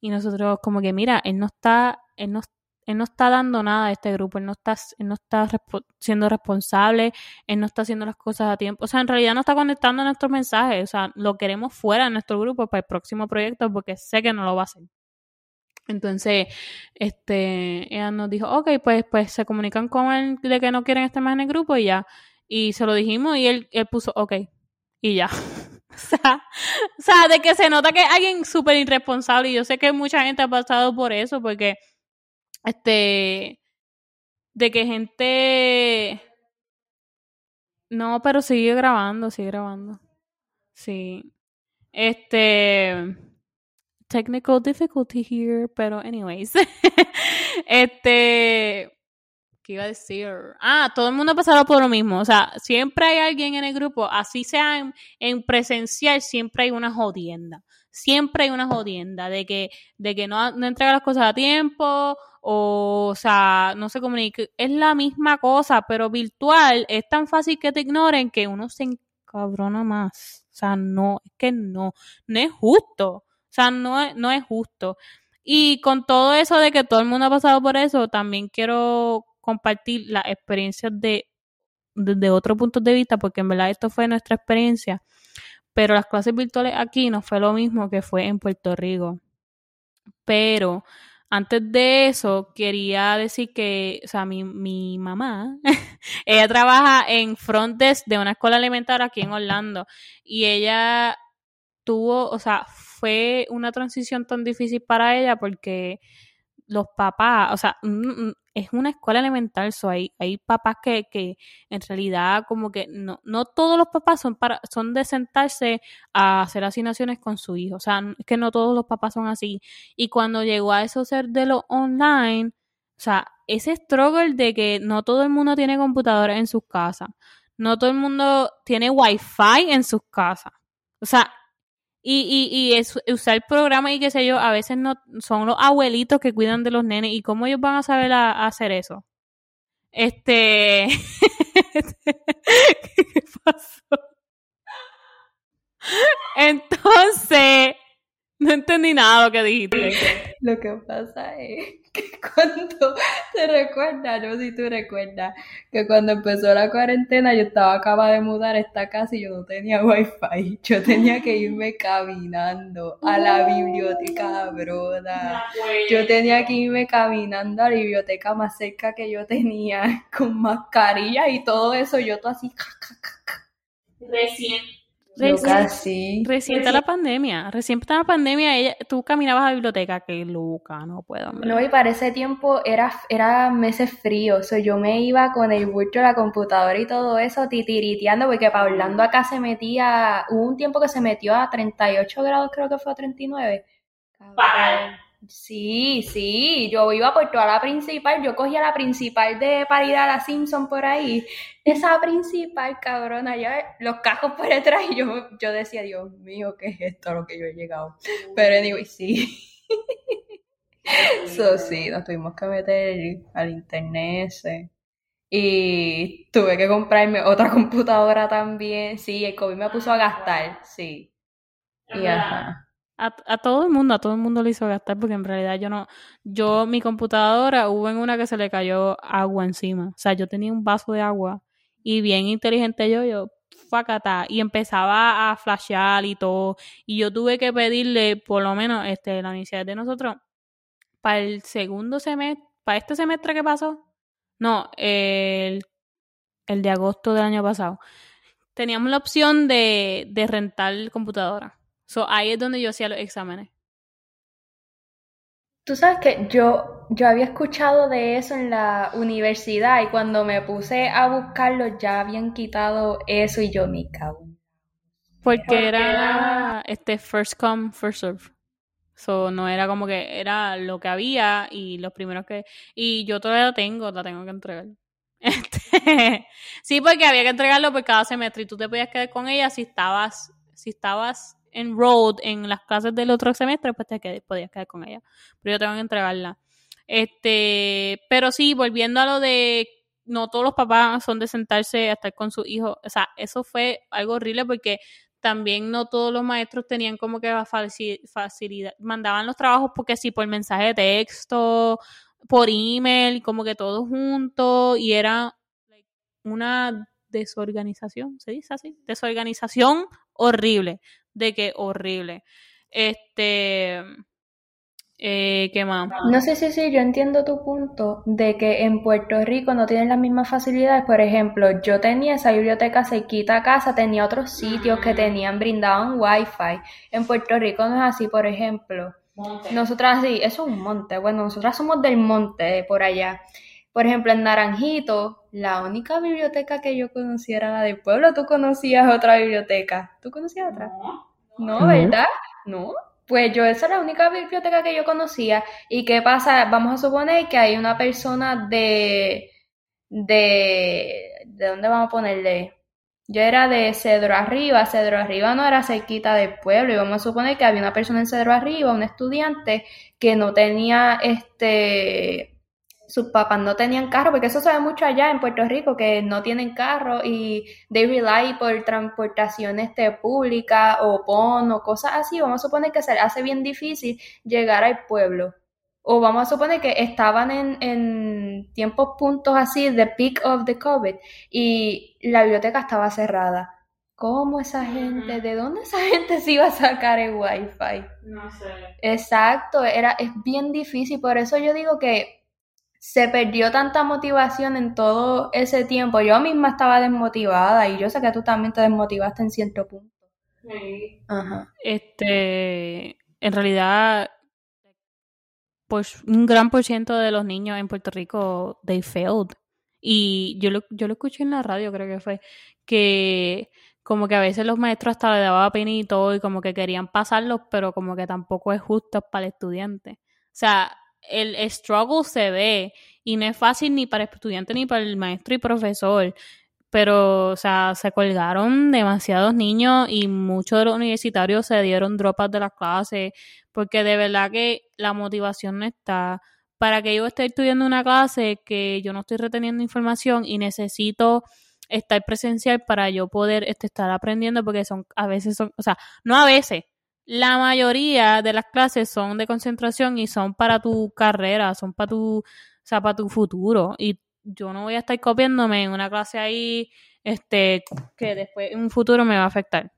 Y nosotros como que, mira, él no está, él no, él no está dando nada a este grupo, él no está, él no está siendo responsable, él no está haciendo las cosas a tiempo. O sea, en realidad no está conectando nuestros mensajes. O sea, lo queremos fuera de nuestro grupo para el próximo proyecto porque sé que no lo va a hacer. Entonces, este, ella nos dijo, ok, pues, pues se comunican con él de que no quieren estar más en el grupo y ya. Y se lo dijimos y él, él puso, ok, y ya. o, sea, o sea, de que se nota que alguien súper irresponsable y yo sé que mucha gente ha pasado por eso porque, este, de que gente... No, pero sigue grabando, sigue grabando. Sí. Este technical difficulty here, pero anyways. este, ¿qué iba a decir? Ah, todo el mundo ha pasado por lo mismo. O sea, siempre hay alguien en el grupo, así sea en, presencial, siempre hay una jodienda. Siempre hay una jodienda de que, de que no, no entrega las cosas a tiempo o, o sea, no se comunica. Es la misma cosa, pero virtual es tan fácil que te ignoren que uno se encabrona más. O sea, no, es que no, no es justo. O sea, no no es justo. Y con todo eso de que todo el mundo ha pasado por eso, también quiero compartir las experiencias de desde otro punto de vista, porque en verdad esto fue nuestra experiencia. Pero las clases virtuales aquí no fue lo mismo que fue en Puerto Rico. Pero antes de eso, quería decir que, o sea, mi, mi mamá, ella trabaja en front desk de una escuela elemental aquí en Orlando. Y ella tuvo, o sea, fue una transición tan difícil para ella porque los papás, o sea, es una escuela elemental, so hay, hay papás que, que en realidad como que no, no todos los papás son para, son de sentarse a hacer asignaciones con su hijo, o sea, es que no todos los papás son así. Y cuando llegó a eso ser de lo online, o sea, ese struggle de que no todo el mundo tiene computadora en sus casas, no todo el mundo tiene wifi en sus casas. O sea, y, y, y es, usar el programa y qué sé yo, a veces no son los abuelitos que cuidan de los nenes. ¿Y cómo ellos van a saber a, hacer eso? Este. ¿Qué pasó? Entonces, no entendí nada lo que dijiste. Lo que pasa es que cuando te recuerdas, no sé si tú recuerdas, que cuando empezó la cuarentena yo estaba acaba de mudar a esta casa y yo no tenía wifi. Yo tenía que irme caminando a la biblioteca, broda. Yo tenía que irme caminando a la biblioteca más cerca que yo tenía, con mascarilla y todo eso, yo todo así. Recién Recién, Recién la pandemia. Recién está la pandemia, ella, tú caminabas a la biblioteca. Qué loca, no puedo. No, y para ese tiempo era, era meses fríos. O yo me iba con el bulto de la computadora y todo eso, titiriteando, porque para Orlando acá se metía. Hubo un tiempo que se metió a 38 grados, creo que fue a 39. Para Sí, sí, yo iba por toda la principal, yo cogía la principal de para ir a la Simpson por ahí. Esa principal, cabrona, ya los cajos por detrás y yo, yo decía, Dios mío, ¿qué es esto a lo que yo he llegado? Pero anyway, sí. Eso sí, nos tuvimos que meter al internet ese. Y tuve que comprarme otra computadora también. Sí, el COVID me puso a gastar, sí. Y ajá. A, todo el mundo, a todo el mundo le hizo gastar porque en realidad yo no, yo mi computadora hubo en una que se le cayó agua encima, o sea, yo tenía un vaso de agua y bien inteligente yo, yo, facata, y empezaba a flashear y todo, y yo tuve que pedirle, por lo menos, este, la universidad de nosotros, para el segundo semestre, para este semestre que pasó, no, el, el de agosto del año pasado, teníamos la opción de, de rentar computadora. So, ahí es donde yo hacía los exámenes. Tú sabes que yo, yo había escuchado de eso en la universidad y cuando me puse a buscarlo ya habían quitado eso y yo me cago. Porque era este first come, first serve. So, no era como que era lo que había y los primeros que... Y yo todavía la tengo, la tengo que entregar. Este, sí, porque había que entregarlo por cada semestre y tú te podías quedar con ella si estabas, si estabas enrolled en las clases del otro semestre, pues te podías quedar con ella. Pero yo tengo que entregarla. Este, pero sí, volviendo a lo de no todos los papás son de sentarse a estar con su hijo. O sea, eso fue algo horrible porque también no todos los maestros tenían como que facilidad, mandaban los trabajos porque sí, por mensaje de texto, por email, como que todos juntos y era una desorganización, ¿se dice así? Desorganización horrible de que horrible. Este, eh, ¿qué más? No sé si sí, yo entiendo tu punto de que en Puerto Rico no tienen las mismas facilidades. Por ejemplo, yo tenía esa biblioteca cerquita a casa, tenía otros sitios que tenían, brindaban wifi. En Puerto Rico no es así, por ejemplo. Nosotras sí, eso es un monte. Bueno, nosotras somos del monte, por allá. Por ejemplo, en Naranjito, la única biblioteca que yo conocía era la del pueblo. ¿Tú conocías otra biblioteca? ¿Tú conocías otra? No, no ¿verdad? No. Pues yo, esa es la única biblioteca que yo conocía. ¿Y qué pasa? Vamos a suponer que hay una persona de. de. ¿De dónde vamos a ponerle? Yo era de Cedro Arriba, Cedro Arriba no era cerquita del pueblo, y vamos a suponer que había una persona en Cedro Arriba, un estudiante, que no tenía este sus papás no tenían carro, porque eso se ve mucho allá en Puerto Rico, que no tienen carro y they rely por transportaciones este, públicas o PON o cosas así. Vamos a suponer que se hace bien difícil llegar al pueblo. O vamos a suponer que estaban en, en tiempos puntos así, the peak of the COVID, y la biblioteca estaba cerrada. ¿Cómo esa gente, de dónde esa gente se iba a sacar el wifi? No sé. Exacto, era, es bien difícil, por eso yo digo que se perdió tanta motivación en todo ese tiempo. Yo misma estaba desmotivada y yo sé que tú también te desmotivaste en cierto punto. Sí. Ajá. Este, en realidad, pues un gran por ciento de los niños en Puerto Rico, they failed. Y yo lo, yo lo escuché en la radio, creo que fue, que como que a veces los maestros hasta le y todo, y como que querían pasarlos, pero como que tampoco es justo para el estudiante. O sea, el struggle se ve y no es fácil ni para el estudiante ni para el maestro y profesor. Pero, o sea, se colgaron demasiados niños y muchos de los universitarios se dieron dropas de las clases porque de verdad que la motivación no está para que yo esté estudiando una clase que yo no estoy reteniendo información y necesito estar presencial para yo poder este, estar aprendiendo porque son a veces son, o sea, no a veces, la mayoría de las clases son de concentración y son para tu carrera, son para tu, o sea, para tu futuro. Y yo no voy a estar copiándome en una clase ahí, este, que después en un futuro me va a afectar.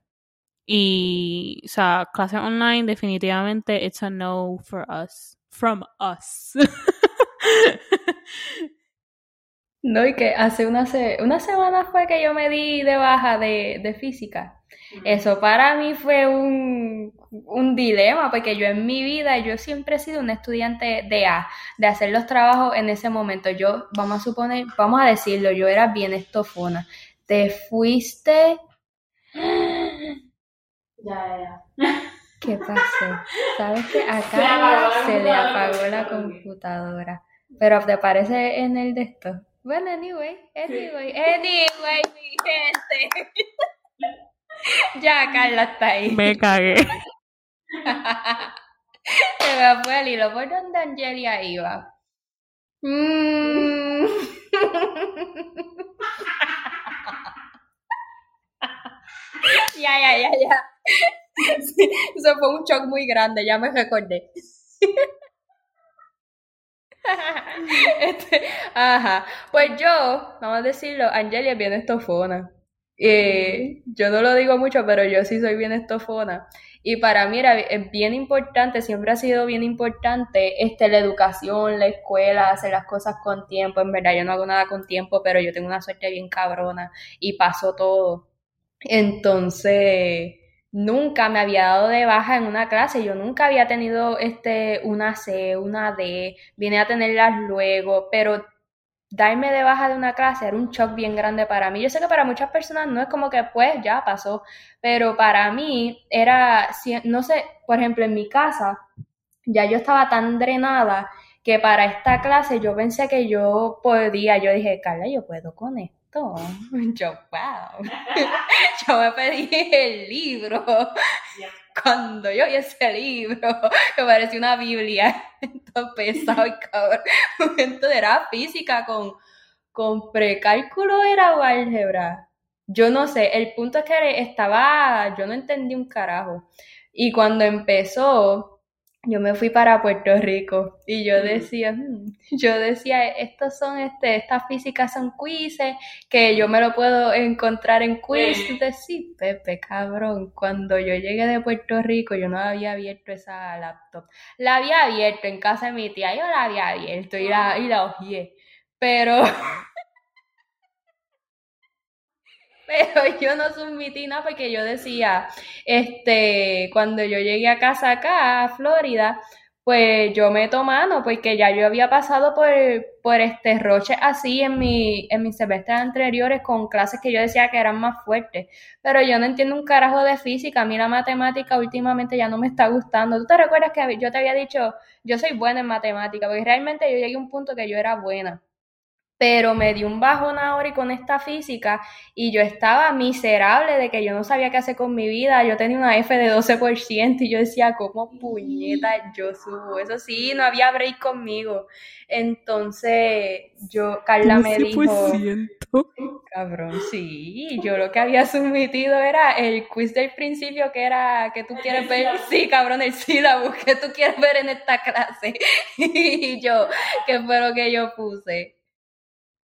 Y, o sea, clase online definitivamente it's a no for us, from us. no, y que hace una, semana fue que yo me di de baja de física. Eso para mí fue un, un, dilema, porque yo en mi vida, yo siempre he sido un estudiante de A, de hacer los trabajos en ese momento. Yo, vamos a suponer, vamos a decirlo, yo era bien estofona. Te fuiste... Ya, ya. ¿Qué pasó? ¿Sabes que acá se, le apagó la computadora? Pero ¿te parece en el de esto? Bueno, anyway, anyway, anyway, mi gente. ya, Carla está ahí. Me cagué. se me fue el hilo. ¿Por dónde Angelia iba? Mm. ya, ya, ya, ya. eso fue un shock muy grande, ya me recordé. Este, ajá. Pues yo, vamos a decirlo, Angelia es bien estofona. Eh, yo no lo digo mucho, pero yo sí soy bien estofona. Y para mí era, bien importante, siempre ha sido bien importante este, la educación, la escuela, hacer las cosas con tiempo. En verdad, yo no hago nada con tiempo, pero yo tengo una suerte bien cabrona y paso todo. Entonces, nunca me había dado de baja en una clase, yo nunca había tenido este, una C, una D, vine a tenerlas luego, pero darme de baja de una clase era un shock bien grande para mí. Yo sé que para muchas personas no es como que pues ya pasó, pero para mí era, no sé, por ejemplo, en mi casa ya yo estaba tan drenada que para esta clase yo pensé que yo podía, yo dije, Carla, yo puedo con esto yo, wow. yo me pedí el libro. Cuando yo vi ese libro, me pareció una Biblia. Entonces pesado y cabrón. Entonces era física con, con precálculo, era o álgebra. Yo no sé, el punto es que estaba, yo no entendí un carajo. Y cuando empezó, yo me fui para Puerto Rico y yo decía, hmm", yo decía, estos son, este, estas físicas son quizzes, que yo me lo puedo encontrar en quiz. Entonces, sí, Pepe, cabrón, cuando yo llegué de Puerto Rico, yo no había abierto esa laptop. La había abierto en casa de mi tía, yo la había abierto y la, y la Pero pero yo no submití nada porque yo decía, este, cuando yo llegué a casa acá, a Florida, pues yo meto mano porque ya yo había pasado por, por este roche así en, mi, en mis semestres anteriores con clases que yo decía que eran más fuertes, pero yo no entiendo un carajo de física, a mí la matemática últimamente ya no me está gustando. ¿Tú te recuerdas que yo te había dicho, yo soy buena en matemática? Porque realmente yo llegué a un punto que yo era buena pero me dio un bajón ahora y con esta física y yo estaba miserable de que yo no sabía qué hacer con mi vida. Yo tenía una F de 12% y yo decía, ¿cómo puñeta yo subo? Eso sí, no había break conmigo. Entonces, yo, Carla me dijo, cabrón, sí, yo lo que había submitido era el quiz del principio que era que tú quieres ver, sí, cabrón, el sílabo que tú quieres ver en esta clase. y yo, ¿qué fue lo que yo puse?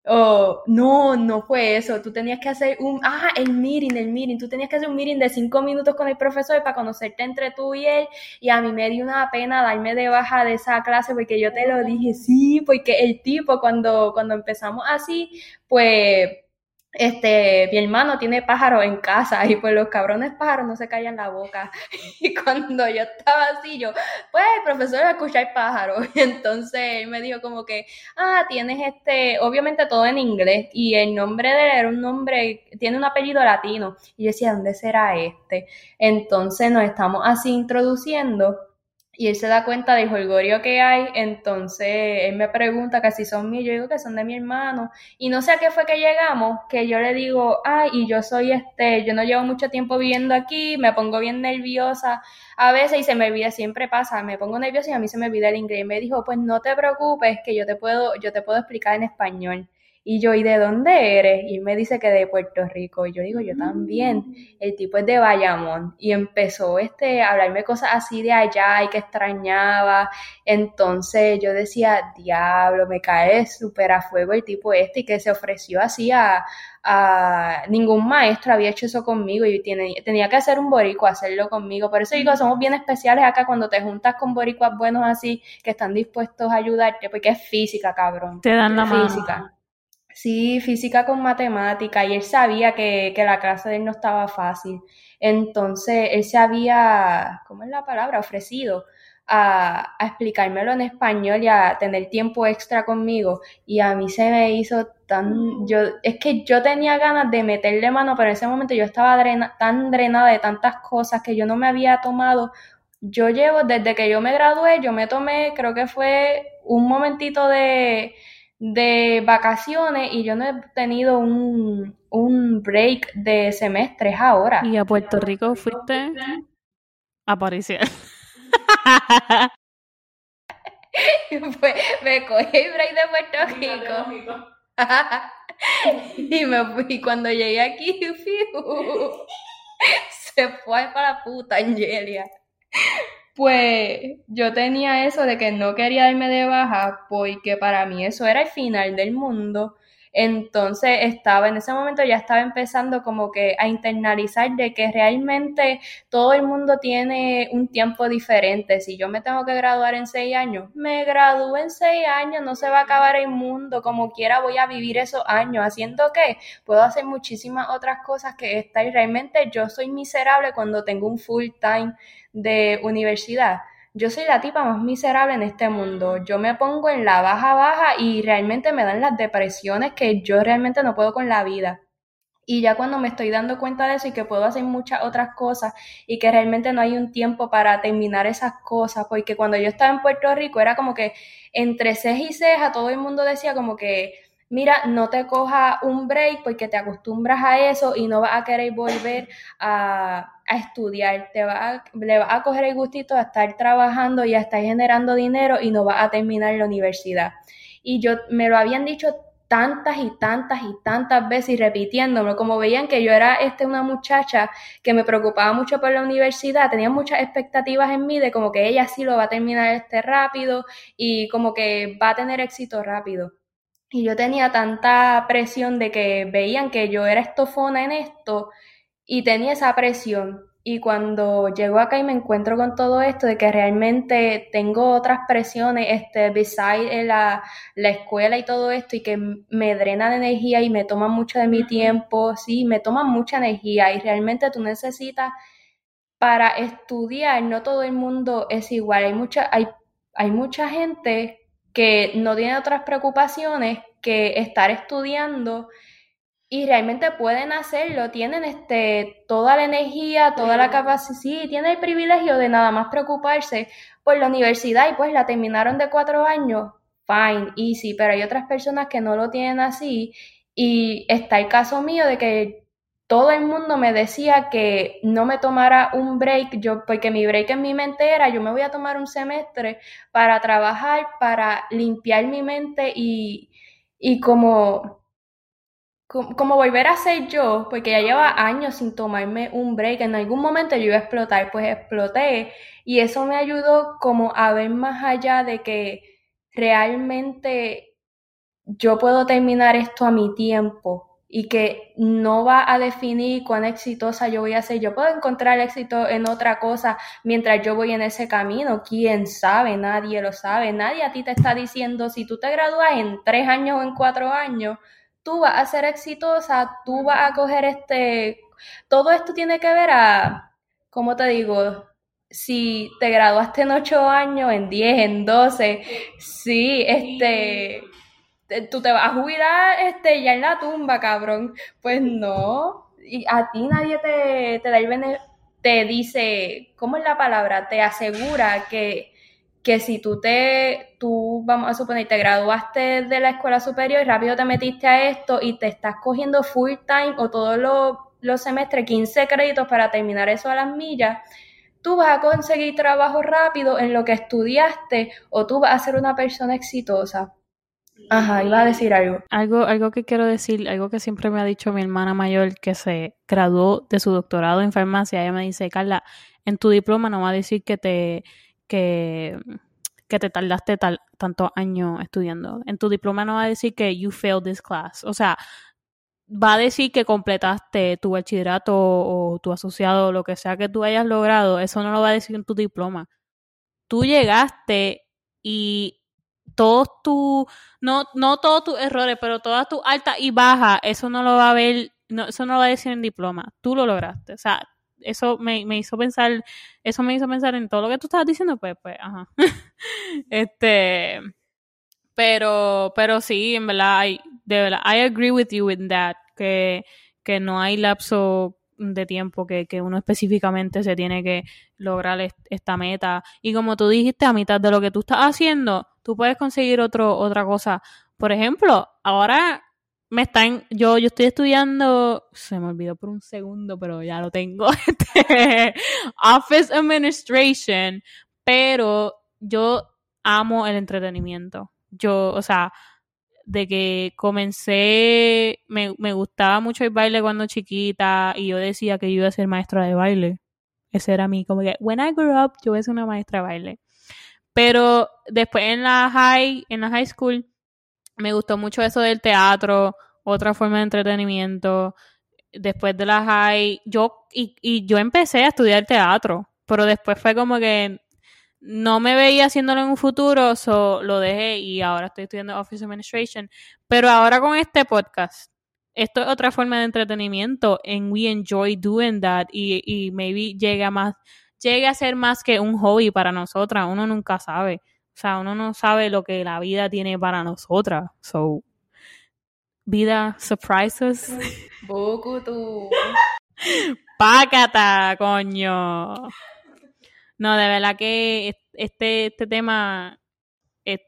Oh, no, no fue eso. Tú tenías que hacer un, ah, el meeting, el meeting. Tú tenías que hacer un meeting de cinco minutos con el profesor para conocerte entre tú y él. Y a mí me dio una pena darme de baja de esa clase porque yo te lo dije, sí, porque el tipo cuando, cuando empezamos así, pues este, mi hermano tiene pájaros en casa y pues los cabrones pájaros no se callan la boca. Y cuando yo estaba así, yo, pues profesor escuchar pájaros. Y entonces él me dijo como que, ah, tienes este, obviamente todo en inglés y el nombre de él era un nombre, tiene un apellido latino. Y yo decía, ¿dónde será este? Entonces nos estamos así introduciendo y él se da cuenta del jolgorio que hay, entonces él me pregunta que si son míos, yo digo que son de mi hermano, y no sé a qué fue que llegamos, que yo le digo, ay, y yo soy este, yo no llevo mucho tiempo viviendo aquí, me pongo bien nerviosa a veces y se me olvida, siempre pasa, me pongo nerviosa y a mí se me olvida el inglés, y me dijo, pues no te preocupes, que yo te puedo, yo te puedo explicar en español. Y yo, ¿y de dónde eres? Y él me dice que de Puerto Rico. Y yo digo, yo también. Mm. El tipo es de Bayamón. Y empezó este, a hablarme cosas así de allá y que extrañaba. Entonces yo decía, diablo, me cae súper a fuego el tipo este y que se ofreció así a, a ningún maestro había hecho eso conmigo y tiene, tenía que hacer un boricua hacerlo conmigo. Por eso digo, somos bien especiales acá cuando te juntas con boricuas buenos así que están dispuestos a ayudarte porque es física, cabrón. Te dan la física. Sí, física con matemática y él sabía que, que, la clase de él no estaba fácil. Entonces, él se había, ¿cómo es la palabra? Ofrecido a, a, explicármelo en español y a tener tiempo extra conmigo. Y a mí se me hizo tan, yo, es que yo tenía ganas de meterle mano, pero en ese momento yo estaba tan drenada de tantas cosas que yo no me había tomado yo llevo, desde que yo me gradué, yo me tomé, creo que fue un momentito de, de vacaciones y yo no he tenido un, un break de semestres ahora. ¿Y a Puerto Rico fuiste a París? pues me cogí el break de Puerto Rico. y me fui cuando llegué aquí, se fue para la puta Angelia. Pues yo tenía eso de que no quería darme de baja porque para mí eso era el final del mundo. Entonces estaba, en ese momento ya estaba empezando como que a internalizar de que realmente todo el mundo tiene un tiempo diferente. Si yo me tengo que graduar en seis años, me gradúo en seis años, no se va a acabar el mundo, como quiera voy a vivir esos años, haciendo que puedo hacer muchísimas otras cosas que estar realmente yo soy miserable cuando tengo un full time de universidad yo soy la tipa más miserable en este mundo. Yo me pongo en la baja baja y realmente me dan las depresiones que yo realmente no puedo con la vida. Y ya cuando me estoy dando cuenta de eso y que puedo hacer muchas otras cosas y que realmente no hay un tiempo para terminar esas cosas, porque cuando yo estaba en Puerto Rico era como que entre ceja y ceja todo el mundo decía como que mira, no te coja un break porque te acostumbras a eso y no vas a querer volver a, estudiar, te va le vas a coger el gustito a estar trabajando y a estar generando dinero y no vas a terminar la universidad. Y yo me lo habían dicho tantas y tantas y tantas veces repitiéndome, como veían que yo era este, una muchacha que me preocupaba mucho por la universidad, tenía muchas expectativas en mí de como que ella sí lo va a terminar este rápido y como que va a tener éxito rápido. Y yo tenía tanta presión de que veían que yo era estofona en esto y tenía esa presión. Y cuando llego acá y me encuentro con todo esto de que realmente tengo otras presiones, este, beside la, la escuela y todo esto, y que me drenan energía y me toman mucho de mi tiempo, sí, me toman mucha energía y realmente tú necesitas para estudiar, no todo el mundo es igual, hay mucha, hay, hay mucha gente que no tiene otras preocupaciones que estar estudiando y realmente pueden hacerlo, tienen este, toda la energía, toda la capacidad, sí, tienen el privilegio de nada más preocuparse por la universidad y pues la terminaron de cuatro años, fine, easy, pero hay otras personas que no lo tienen así y está el caso mío de que todo el mundo me decía que no me tomara un break, yo, porque mi break en mi mente era, yo me voy a tomar un semestre para trabajar, para limpiar mi mente y, y como, como, volver a ser yo, porque ya lleva años sin tomarme un break, en algún momento yo iba a explotar, pues exploté y eso me ayudó como a ver más allá de que realmente yo puedo terminar esto a mi tiempo y que no va a definir cuán exitosa yo voy a ser. Yo puedo encontrar éxito en otra cosa mientras yo voy en ese camino. ¿Quién sabe? Nadie lo sabe. Nadie a ti te está diciendo si tú te gradúas en tres años o en cuatro años, tú vas a ser exitosa, tú vas a coger este... Todo esto tiene que ver a, ¿cómo te digo? Si te graduaste en ocho años, en diez, en doce, sí, este tú te vas a jubilar este, ya en la tumba, cabrón. Pues no. Y a ti nadie te, te da el te dice, ¿cómo es la palabra? Te asegura que, que si tú te, tú, vamos a suponer, te graduaste de la escuela superior y rápido te metiste a esto y te estás cogiendo full time o todos los, semestres, 15 créditos para terminar eso a las millas, tú vas a conseguir trabajo rápido en lo que estudiaste o tú vas a ser una persona exitosa. Ajá, iba a decir algo. Algo, algo que quiero decir, algo que siempre me ha dicho mi hermana mayor que se graduó de su doctorado en farmacia, ella me dice, Carla, en tu diploma no va a decir que te, que, que te tardaste tal, tantos años estudiando. En tu diploma no va a decir que you failed this class. O sea, va a decir que completaste tu bachillerato o tu asociado lo que sea que tú hayas logrado. Eso no lo va a decir en tu diploma. Tú llegaste y todos tus, no, no todos tus errores, pero todas tus altas y bajas, eso no lo va a ver, eso no lo va a decir en diploma. Tú lo lograste. O sea, eso me, me hizo pensar, eso me hizo pensar en todo lo que tú estabas diciendo, pues, pues, ajá. este, pero, pero sí, en verdad, I, de verdad, I agree with you in that, que, que no hay lapso de tiempo que, que uno específicamente se tiene que lograr esta meta. Y como tú dijiste, a mitad de lo que tú estás haciendo, tú puedes conseguir otro, otra cosa. Por ejemplo, ahora me están, yo, yo estoy estudiando, se me olvidó por un segundo, pero ya lo tengo, este, Office Administration, pero yo amo el entretenimiento. Yo, o sea, de que comencé, me, me gustaba mucho el baile cuando chiquita y yo decía que yo iba a ser maestra de baile. Ese era mi, como que, when I grew up, yo voy a ser una maestra de baile. Pero después en la high, en la high school, me gustó mucho eso del teatro, otra forma de entretenimiento. Después de la high, yo, y, y yo empecé a estudiar teatro, pero después fue como que no me veía haciéndolo en un futuro, so lo dejé y ahora estoy estudiando Office Administration. Pero ahora con este podcast, esto es otra forma de entretenimiento and we enjoy doing that y, y maybe llega más, a ser más que un hobby para nosotras, uno nunca sabe. O sea, uno no sabe lo que la vida tiene para nosotras. So, vida surprises. Boku tú. Pácata, coño. No, de verdad que este, este tema es,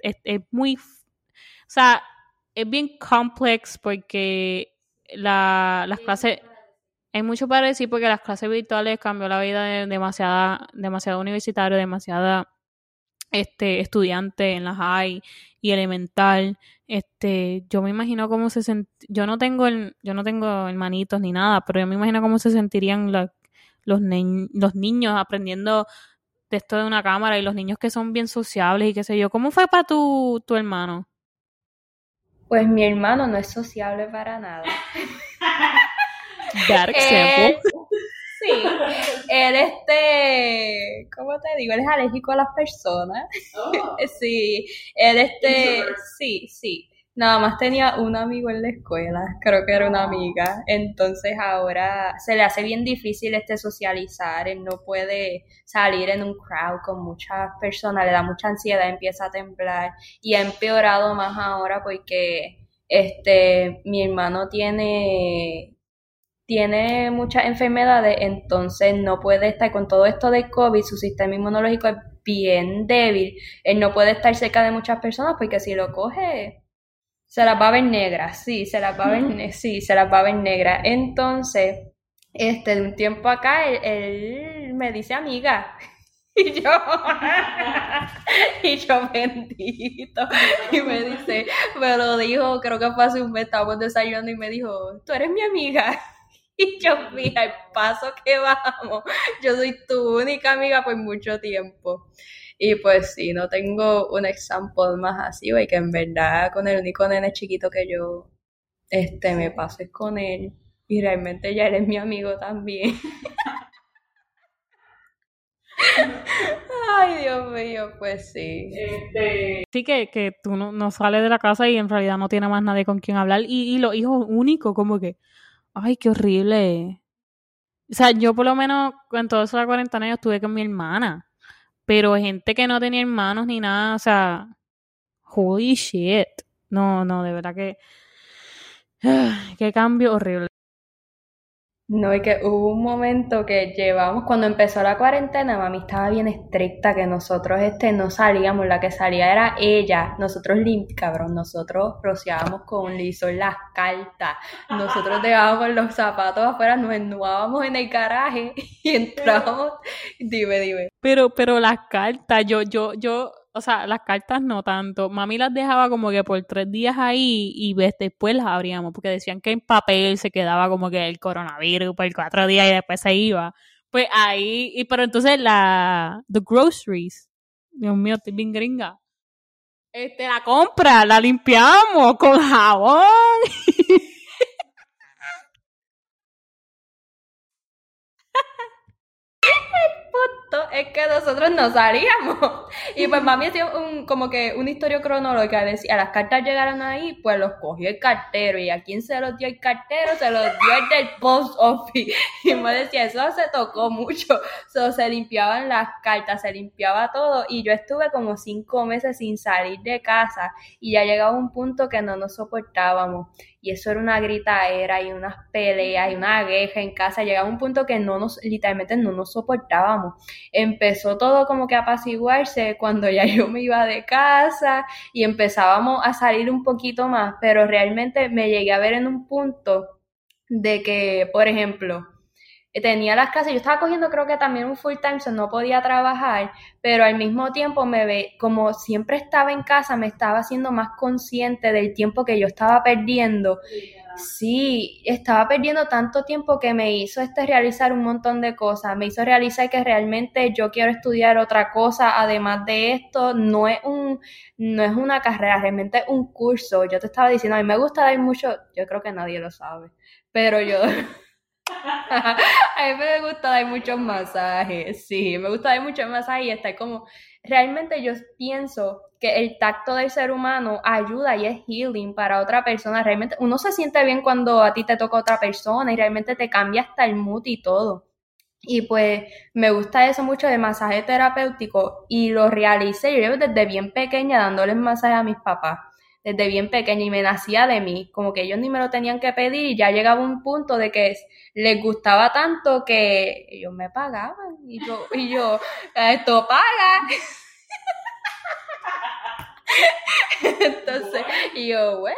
muy, o sea, es bien complex porque la, las clases, hay mucho para decir porque las clases virtuales cambió la vida de demasiada, demasiado universitario, demasiada este estudiante en la high y elemental. Este, yo me imagino cómo se sent... yo no tengo el, yo no tengo hermanitos ni nada, pero yo me imagino cómo se sentirían los, los niños aprendiendo esto de una cámara y los niños que son bien sociables y qué sé yo. ¿Cómo fue para tu, tu hermano? Pues mi hermano no es sociable para nada. Dark él, Sí, él este, ¿cómo te digo? Él es alérgico a las personas. Oh. sí, él este, sí, sí. Nada más tenía un amigo en la escuela, creo que era una amiga. Entonces ahora se le hace bien difícil este socializar, él no puede salir en un crowd con muchas personas, le da mucha ansiedad, empieza a temblar y ha empeorado más ahora porque este mi hermano tiene tiene muchas enfermedades, entonces no puede estar con todo esto de COVID, su sistema inmunológico es bien débil, él no puede estar cerca de muchas personas porque si lo coge se las va a ver negras, sí, se las va a ver, sí, se las va a ver negras. Entonces, este, de un tiempo acá, él, me dice amiga. Y yo, y yo bendito. Y me dice, me lo dijo, creo que fue hace un mes, estábamos desayunando y me dijo, tú eres mi amiga. Y yo, mira, el paso que vamos, yo soy tu única amiga por mucho tiempo. Y pues sí, no tengo un ejemplo más así, güey, que en verdad con el único nene chiquito que yo este, me paso con él. Y realmente ya eres mi amigo también. Ay, Dios mío, pues sí. Este... Sí, que, que tú no, no, sales de la casa y en realidad no tienes más nadie con quien hablar. Y, y los hijos únicos, como que, ay, qué horrible. O sea, yo por lo menos en toda esa cuarentena yo estuve con mi hermana. Pero gente que no tenía hermanos ni nada, o sea, holy shit. No, no, de verdad que. qué cambio horrible. No, y que hubo un momento que llevamos, cuando empezó la cuarentena, mami estaba bien estricta, que nosotros este no salíamos, la que salía era ella, nosotros cabrón, nosotros rociábamos con liso las cartas, nosotros dejábamos los zapatos afuera, nos ennuábamos en el garaje y entrábamos, dime, dime. Pero, pero las cartas, yo, yo, yo, o sea, las cartas no tanto. Mami las dejaba como que por tres días ahí y después las abríamos, porque decían que en papel se quedaba como que el coronavirus por cuatro días y después se iba. Pues ahí, y pero entonces la, the groceries, Dios mío, estoy bien gringa. Este, la compra, la limpiamos con jabón. es que nosotros no salíamos. Y pues mami hacía un, como que una historia cronológica. Decía, las cartas llegaron ahí, pues los cogió el cartero. ¿Y a quién se los dio el cartero? Se los dio el del post office. Y me decía, eso se tocó mucho. se limpiaban las cartas, se limpiaba todo. Y yo estuve como cinco meses sin salir de casa. Y ya llegaba un punto que no nos soportábamos. Y eso era una gritaera y unas peleas y una guerra en casa. Llegaba un punto que no nos, literalmente no nos soportábamos. Empezó todo como que a apaciguarse cuando ya yo me iba de casa y empezábamos a salir un poquito más, pero realmente me llegué a ver en un punto de que, por ejemplo, tenía las clases, yo estaba cogiendo creo que también un full time, so no podía trabajar, pero al mismo tiempo me ve, como siempre estaba en casa, me estaba haciendo más consciente del tiempo que yo estaba perdiendo. Sí, estaba perdiendo tanto tiempo que me hizo este realizar un montón de cosas, me hizo realizar que realmente yo quiero estudiar otra cosa además de esto, no es un no es una carrera, realmente es un curso. Yo te estaba diciendo, a mí me gusta dar mucho, yo creo que nadie lo sabe, pero yo a mí me gusta dar muchos masajes, sí, me gusta dar muchos masajes y estar como, realmente yo pienso que el tacto del ser humano ayuda y es healing para otra persona, realmente uno se siente bien cuando a ti te toca otra persona y realmente te cambia hasta el mood y todo. Y pues me gusta eso mucho de masaje terapéutico y lo realicé yo desde bien pequeña dándoles masaje a mis papás desde bien pequeña y me nacía de mí, como que ellos ni me lo tenían que pedir y ya llegaba un punto de que les gustaba tanto que ellos me pagaban y yo, y yo, esto paga. Entonces, y yo, bueno,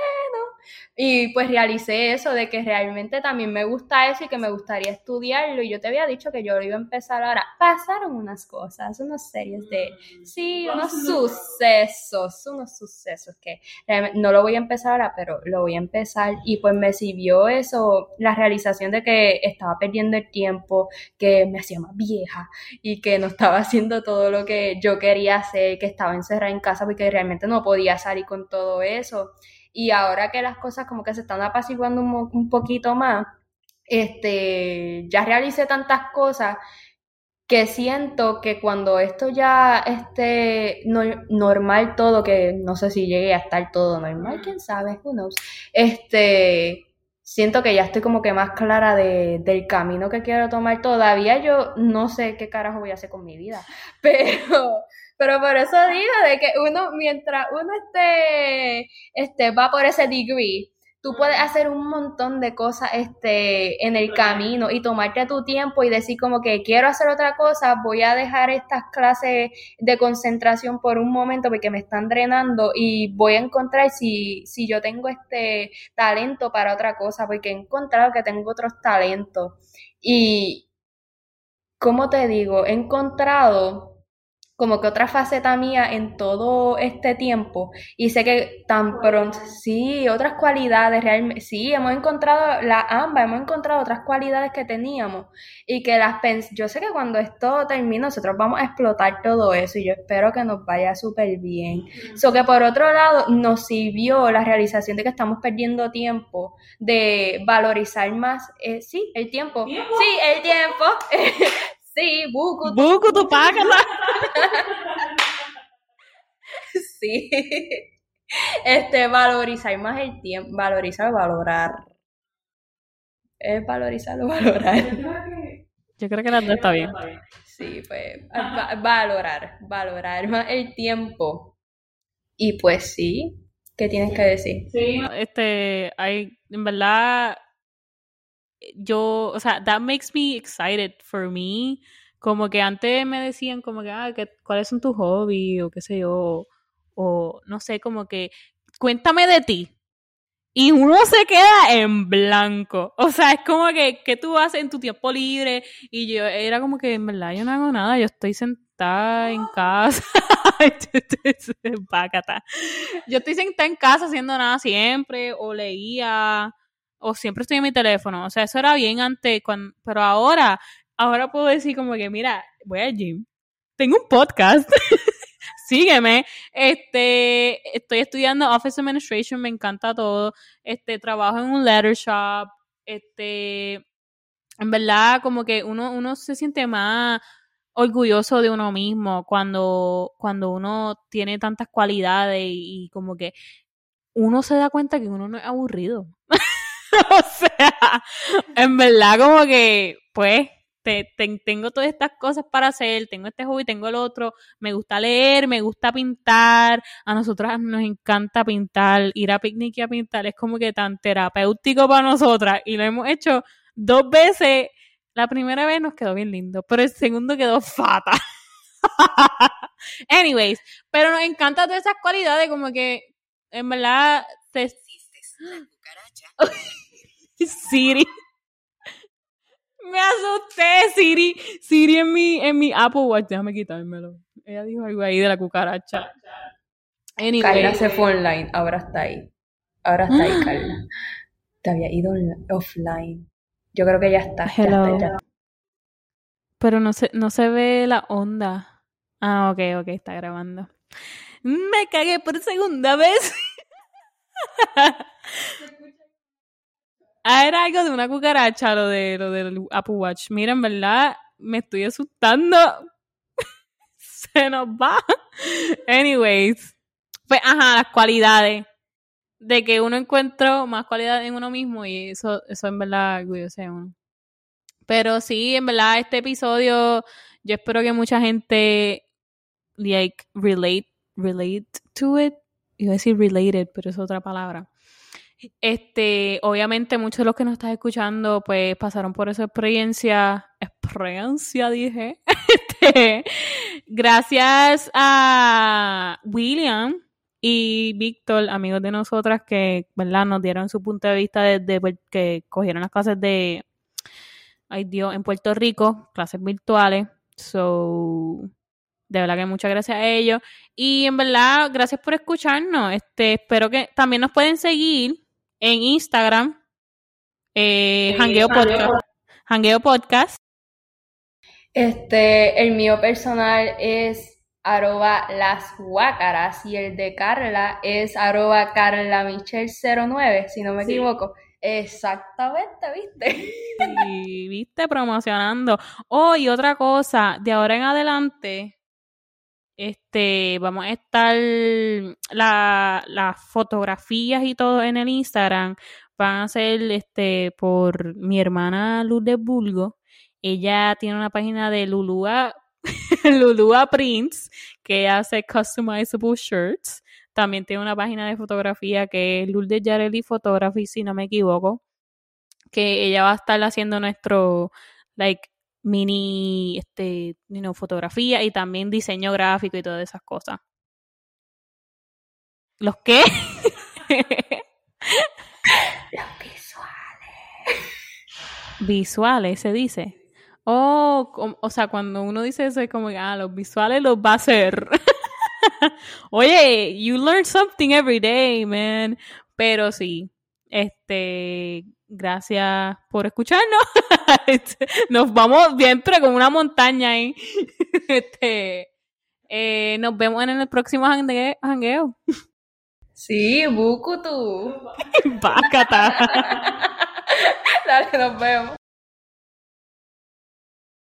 y pues realicé eso de que realmente también me gusta eso y que me gustaría estudiarlo. Y yo te había dicho que yo lo iba a empezar ahora. Pasaron unas cosas, unas series de, sí, unos sucesos, unos sucesos que realmente no lo voy a empezar ahora, pero lo voy a empezar. Y pues me sirvió eso, la realización de que estaba perdiendo el tiempo, que me hacía más vieja y que no estaba haciendo todo lo que yo quería hacer, que estaba encerrada en casa porque realmente no podía salir con todo eso. Y ahora que las cosas como que se están apaciguando un, poquito más, este, ya realicé tantas cosas que siento que cuando esto ya esté normal todo, que no sé si llegue a estar todo normal, quién sabe, who knows, este, siento que ya estoy como que más clara de, del camino que quiero tomar. Todavía yo no sé qué carajo voy a hacer con mi vida, pero pero por eso digo de que uno, mientras uno esté, este, va por ese degree, tú puedes hacer un montón de cosas este, en el camino y tomarte tu tiempo y decir como que quiero hacer otra cosa, voy a dejar estas clases de concentración por un momento porque me están drenando y voy a encontrar si, si yo tengo este talento para otra cosa, porque he encontrado que tengo otros talentos. Y, ¿cómo te digo? He encontrado como que otra faceta mía en todo este tiempo. Y sé que tan pronto, sí, otras cualidades, realmente, sí, hemos encontrado la ambas, hemos encontrado otras cualidades que teníamos y que las pens yo sé que cuando esto termine nosotros vamos a explotar todo eso y yo espero que nos vaya súper bien. So que por otro lado nos sirvió la realización de que estamos perdiendo tiempo, de valorizar más, eh, sí, el tiempo, sí, el tiempo, Sí, buku. Buku tu págala. sí. Este, valorizar más el tiempo, valorizar, valorar. Es valorizar o valorar. Yo creo que la está bien. Sí, pues, valorar, valorar más el tiempo. Y pues sí, ¿qué tienes que decir? Sí, este, hay, en verdad, yo, o sea, that makes me excited for me. Como que antes me decían como que, ah, que, ¿cuáles son tus hobbies? O qué sé yo, o no sé, como que, cuéntame de ti. Y uno se queda en blanco. O sea, es como que, ¿qué tú haces en tu tiempo libre? Y yo era como que, en verdad, yo no hago nada, yo estoy sentada en casa. yo estoy sentada en casa haciendo nada siempre, o leía, o siempre estoy en mi teléfono. O sea, eso era bien antes, pero ahora, ahora puedo decir como que, mira, voy al gym, tengo un podcast, sígueme, este, estoy estudiando Office Administration, me encanta todo, este, trabajo en un letter shop, este, en verdad, como que uno, uno se siente más orgulloso de uno mismo cuando, cuando uno tiene tantas cualidades y como que uno se da cuenta que uno no es aburrido. o sea, en verdad como que, pues, tengo todas estas cosas para hacer, tengo este hobby, tengo el otro, me gusta leer, me gusta pintar, a nosotras nos encanta pintar, ir a picnic y a pintar es como que tan terapéutico para nosotras y lo hemos hecho dos veces. La primera vez nos quedó bien lindo, pero el segundo quedó fata. Anyways, pero nos encanta todas esas cualidades, como que en verdad te... Siri. Me asusté, Siri. Siri en mi, en mi Apple Watch. Déjame quitármelo. Ella dijo algo ahí de la cucaracha. Anyway. Carla se fue online. Ahora está ahí. Ahora está ahí, Carla. Te había ido offline. Yo creo que ya está. Hello. Pero no se, no se ve la onda. Ah, ok, ok, está grabando. Me cagué por segunda vez. ah, era algo de una cucaracha, lo de lo del Apple Watch. Miren, ¿verdad? Me estoy asustando. Se nos va. Anyways. Pues, ajá, las cualidades. De que uno encuentra más cualidad en uno mismo y eso, eso en verdad orgulloso de uno. Pero sí, en verdad, este episodio, yo espero que mucha gente, like, relate, relate to it. Iba a decir related, pero es otra palabra. Este, obviamente muchos de los que nos están escuchando, pues pasaron por esa experiencia, experiencia dije, este, gracias a William y Víctor, amigos de nosotras que, ¿verdad? Nos dieron su punto de vista desde pues, que cogieron las clases de, ay Dios, en Puerto Rico, clases virtuales, so, de verdad que muchas gracias a ellos. Y en verdad, gracias por escucharnos. Este, espero que también nos pueden seguir en Instagram, eh, Hangueo Podcast. Este, el mío personal es arroba las guácaras y el de Carla es arroba carlamichel09, si no me equivoco. Exactamente, ¿viste? Sí, viste, promocionando. Oh, y otra cosa, de ahora en adelante, este, vamos a estar, las fotografías y todo en el Instagram van a ser este, por mi hermana Luz de Bulgo. Ella tiene una página de Lulua, Lulua Prints, que hace customizable shirts. También tiene una página de fotografía que es Luz de Yareli Photography, si no me equivoco. Que ella va a estar haciendo nuestro, like, mini este, you fotografía y también diseño gráfico y todas esas cosas. ¿Los qué? Los visuales. Visuales, se dice. Oh, o sea, cuando uno dice eso es como que, ah, los visuales los va a hacer. Oye, you learn something every day, man. Pero sí, este, gracias por escucharnos. nos vamos bien, pero con una montaña ahí. este, eh, nos vemos en el próximo jangueo. Sí, Bukutu. Bácata. Dale, nos vemos.